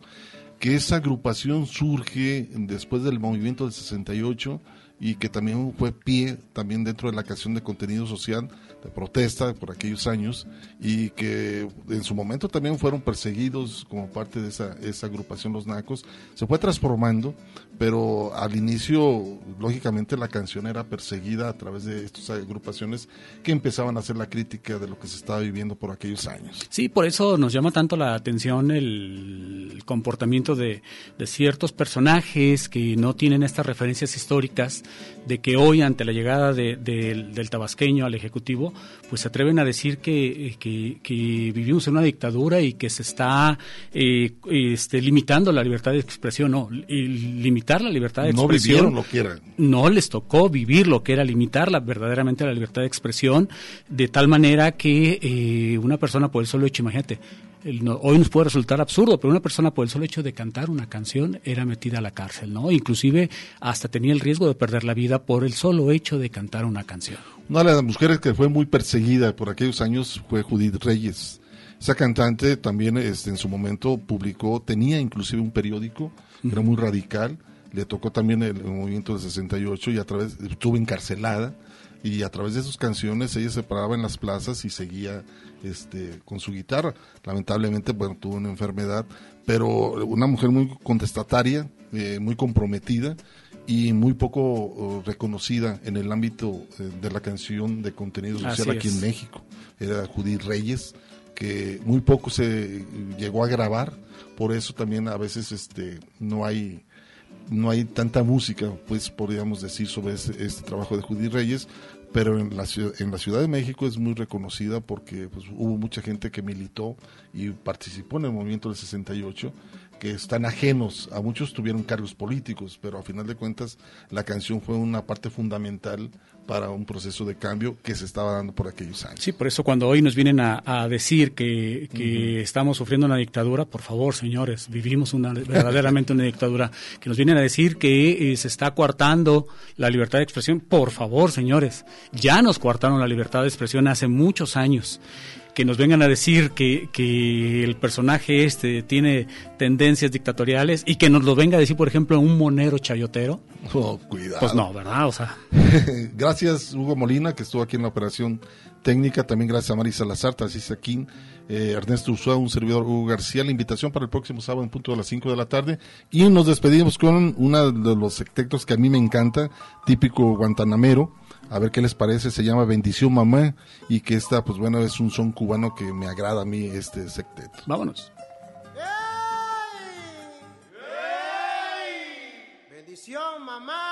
que esa agrupación surge después del movimiento del 68 y que también fue pie también dentro de la canción de contenido social de protesta por aquellos años y que en su momento también fueron perseguidos como parte de esa, esa agrupación Los Nacos. Se fue transformando, pero al inicio, lógicamente, la canción era perseguida a través de estas agrupaciones que empezaban a hacer la crítica de lo que se estaba viviendo por aquellos años. Sí, por eso nos llama tanto la atención el, comportamiento de, ciertos personajes que no tienen estas referencias históricas, de que hoy ante la llegada de- del- tabasqueño al Ejecutivo, pues se atreven a decir que, eh, vivimos en una dictadura y que se está eh, este, limitando la libertad de expresión. No, y limitar la libertad de No expresión vivieron lo que era. no les tocó vivir lo que era limitar la, verdaderamente la libertad de expresión, de tal manera que eh, una persona por el solo hecho, imagínate, el no- hoy nos puede resultar absurdo, pero una persona por el solo hecho de cantar una canción era metida a la cárcel, ¿no? Inclusive hasta tenía el riesgo de perder la vida por el solo hecho de cantar una canción. Una de las mujeres que fue muy perseguida por aquellos años fue Judith Reyes. Esa cantante también este, en su momento publicó, tenía inclusive un periódico, era muy radical, le tocó también el, el movimiento del 68 y a través, estuvo encarcelada y a través de sus canciones ella se paraba en las plazas y seguía este, con su guitarra. Lamentablemente, bueno, tuvo una enfermedad, pero una mujer muy contestataria, eh, muy comprometida y muy poco oh, reconocida en el ámbito eh, de la canción de contenido social Así aquí es. en México. Era Judith Reyes, que muy poco se llegó a grabar, por eso también a veces este no hay no hay tanta música, pues podríamos decir sobre este, este trabajo de Judith Reyes, pero en la, ciudad, en la Ciudad de México es muy reconocida porque pues, hubo mucha gente que militó y participó en el movimiento del 68 que están ajenos, a muchos tuvieron cargos políticos, pero a final de cuentas la canción fue una parte fundamental para un proceso de cambio que se estaba dando por aquellos años. Sí, por eso cuando hoy nos vienen a, a decir que, que estamos sufriendo una dictadura, por favor, señores, vivimos una verdaderamente una dictadura, que nos vienen a decir que eh, se está coartando la libertad de expresión, por favor, señores, ya nos coartaron la libertad de expresión hace muchos años. Que nos vengan a decir que, que el personaje este tiene tendencias dictatoriales y que nos lo venga a decir, por ejemplo, un monero chayotero. Oh, cuidado. Pues no, ¿verdad? O sea, *laughs* gracias Hugo Molina, que estuvo aquí en la operación técnica. También gracias a Mari Salazar, Tarcís Aquín, eh, Ernesto Ursúa, un servidor Hugo García. La invitación para el próximo sábado en punto de las 5 de la tarde. Y nos despedimos con uno de los textos que a mí me encanta, típico guantanamero. A ver qué les parece, se llama Bendición Mamá y que esta, pues bueno, es un son cubano que me agrada a mí este secteto. Vámonos. Bendición, mamá.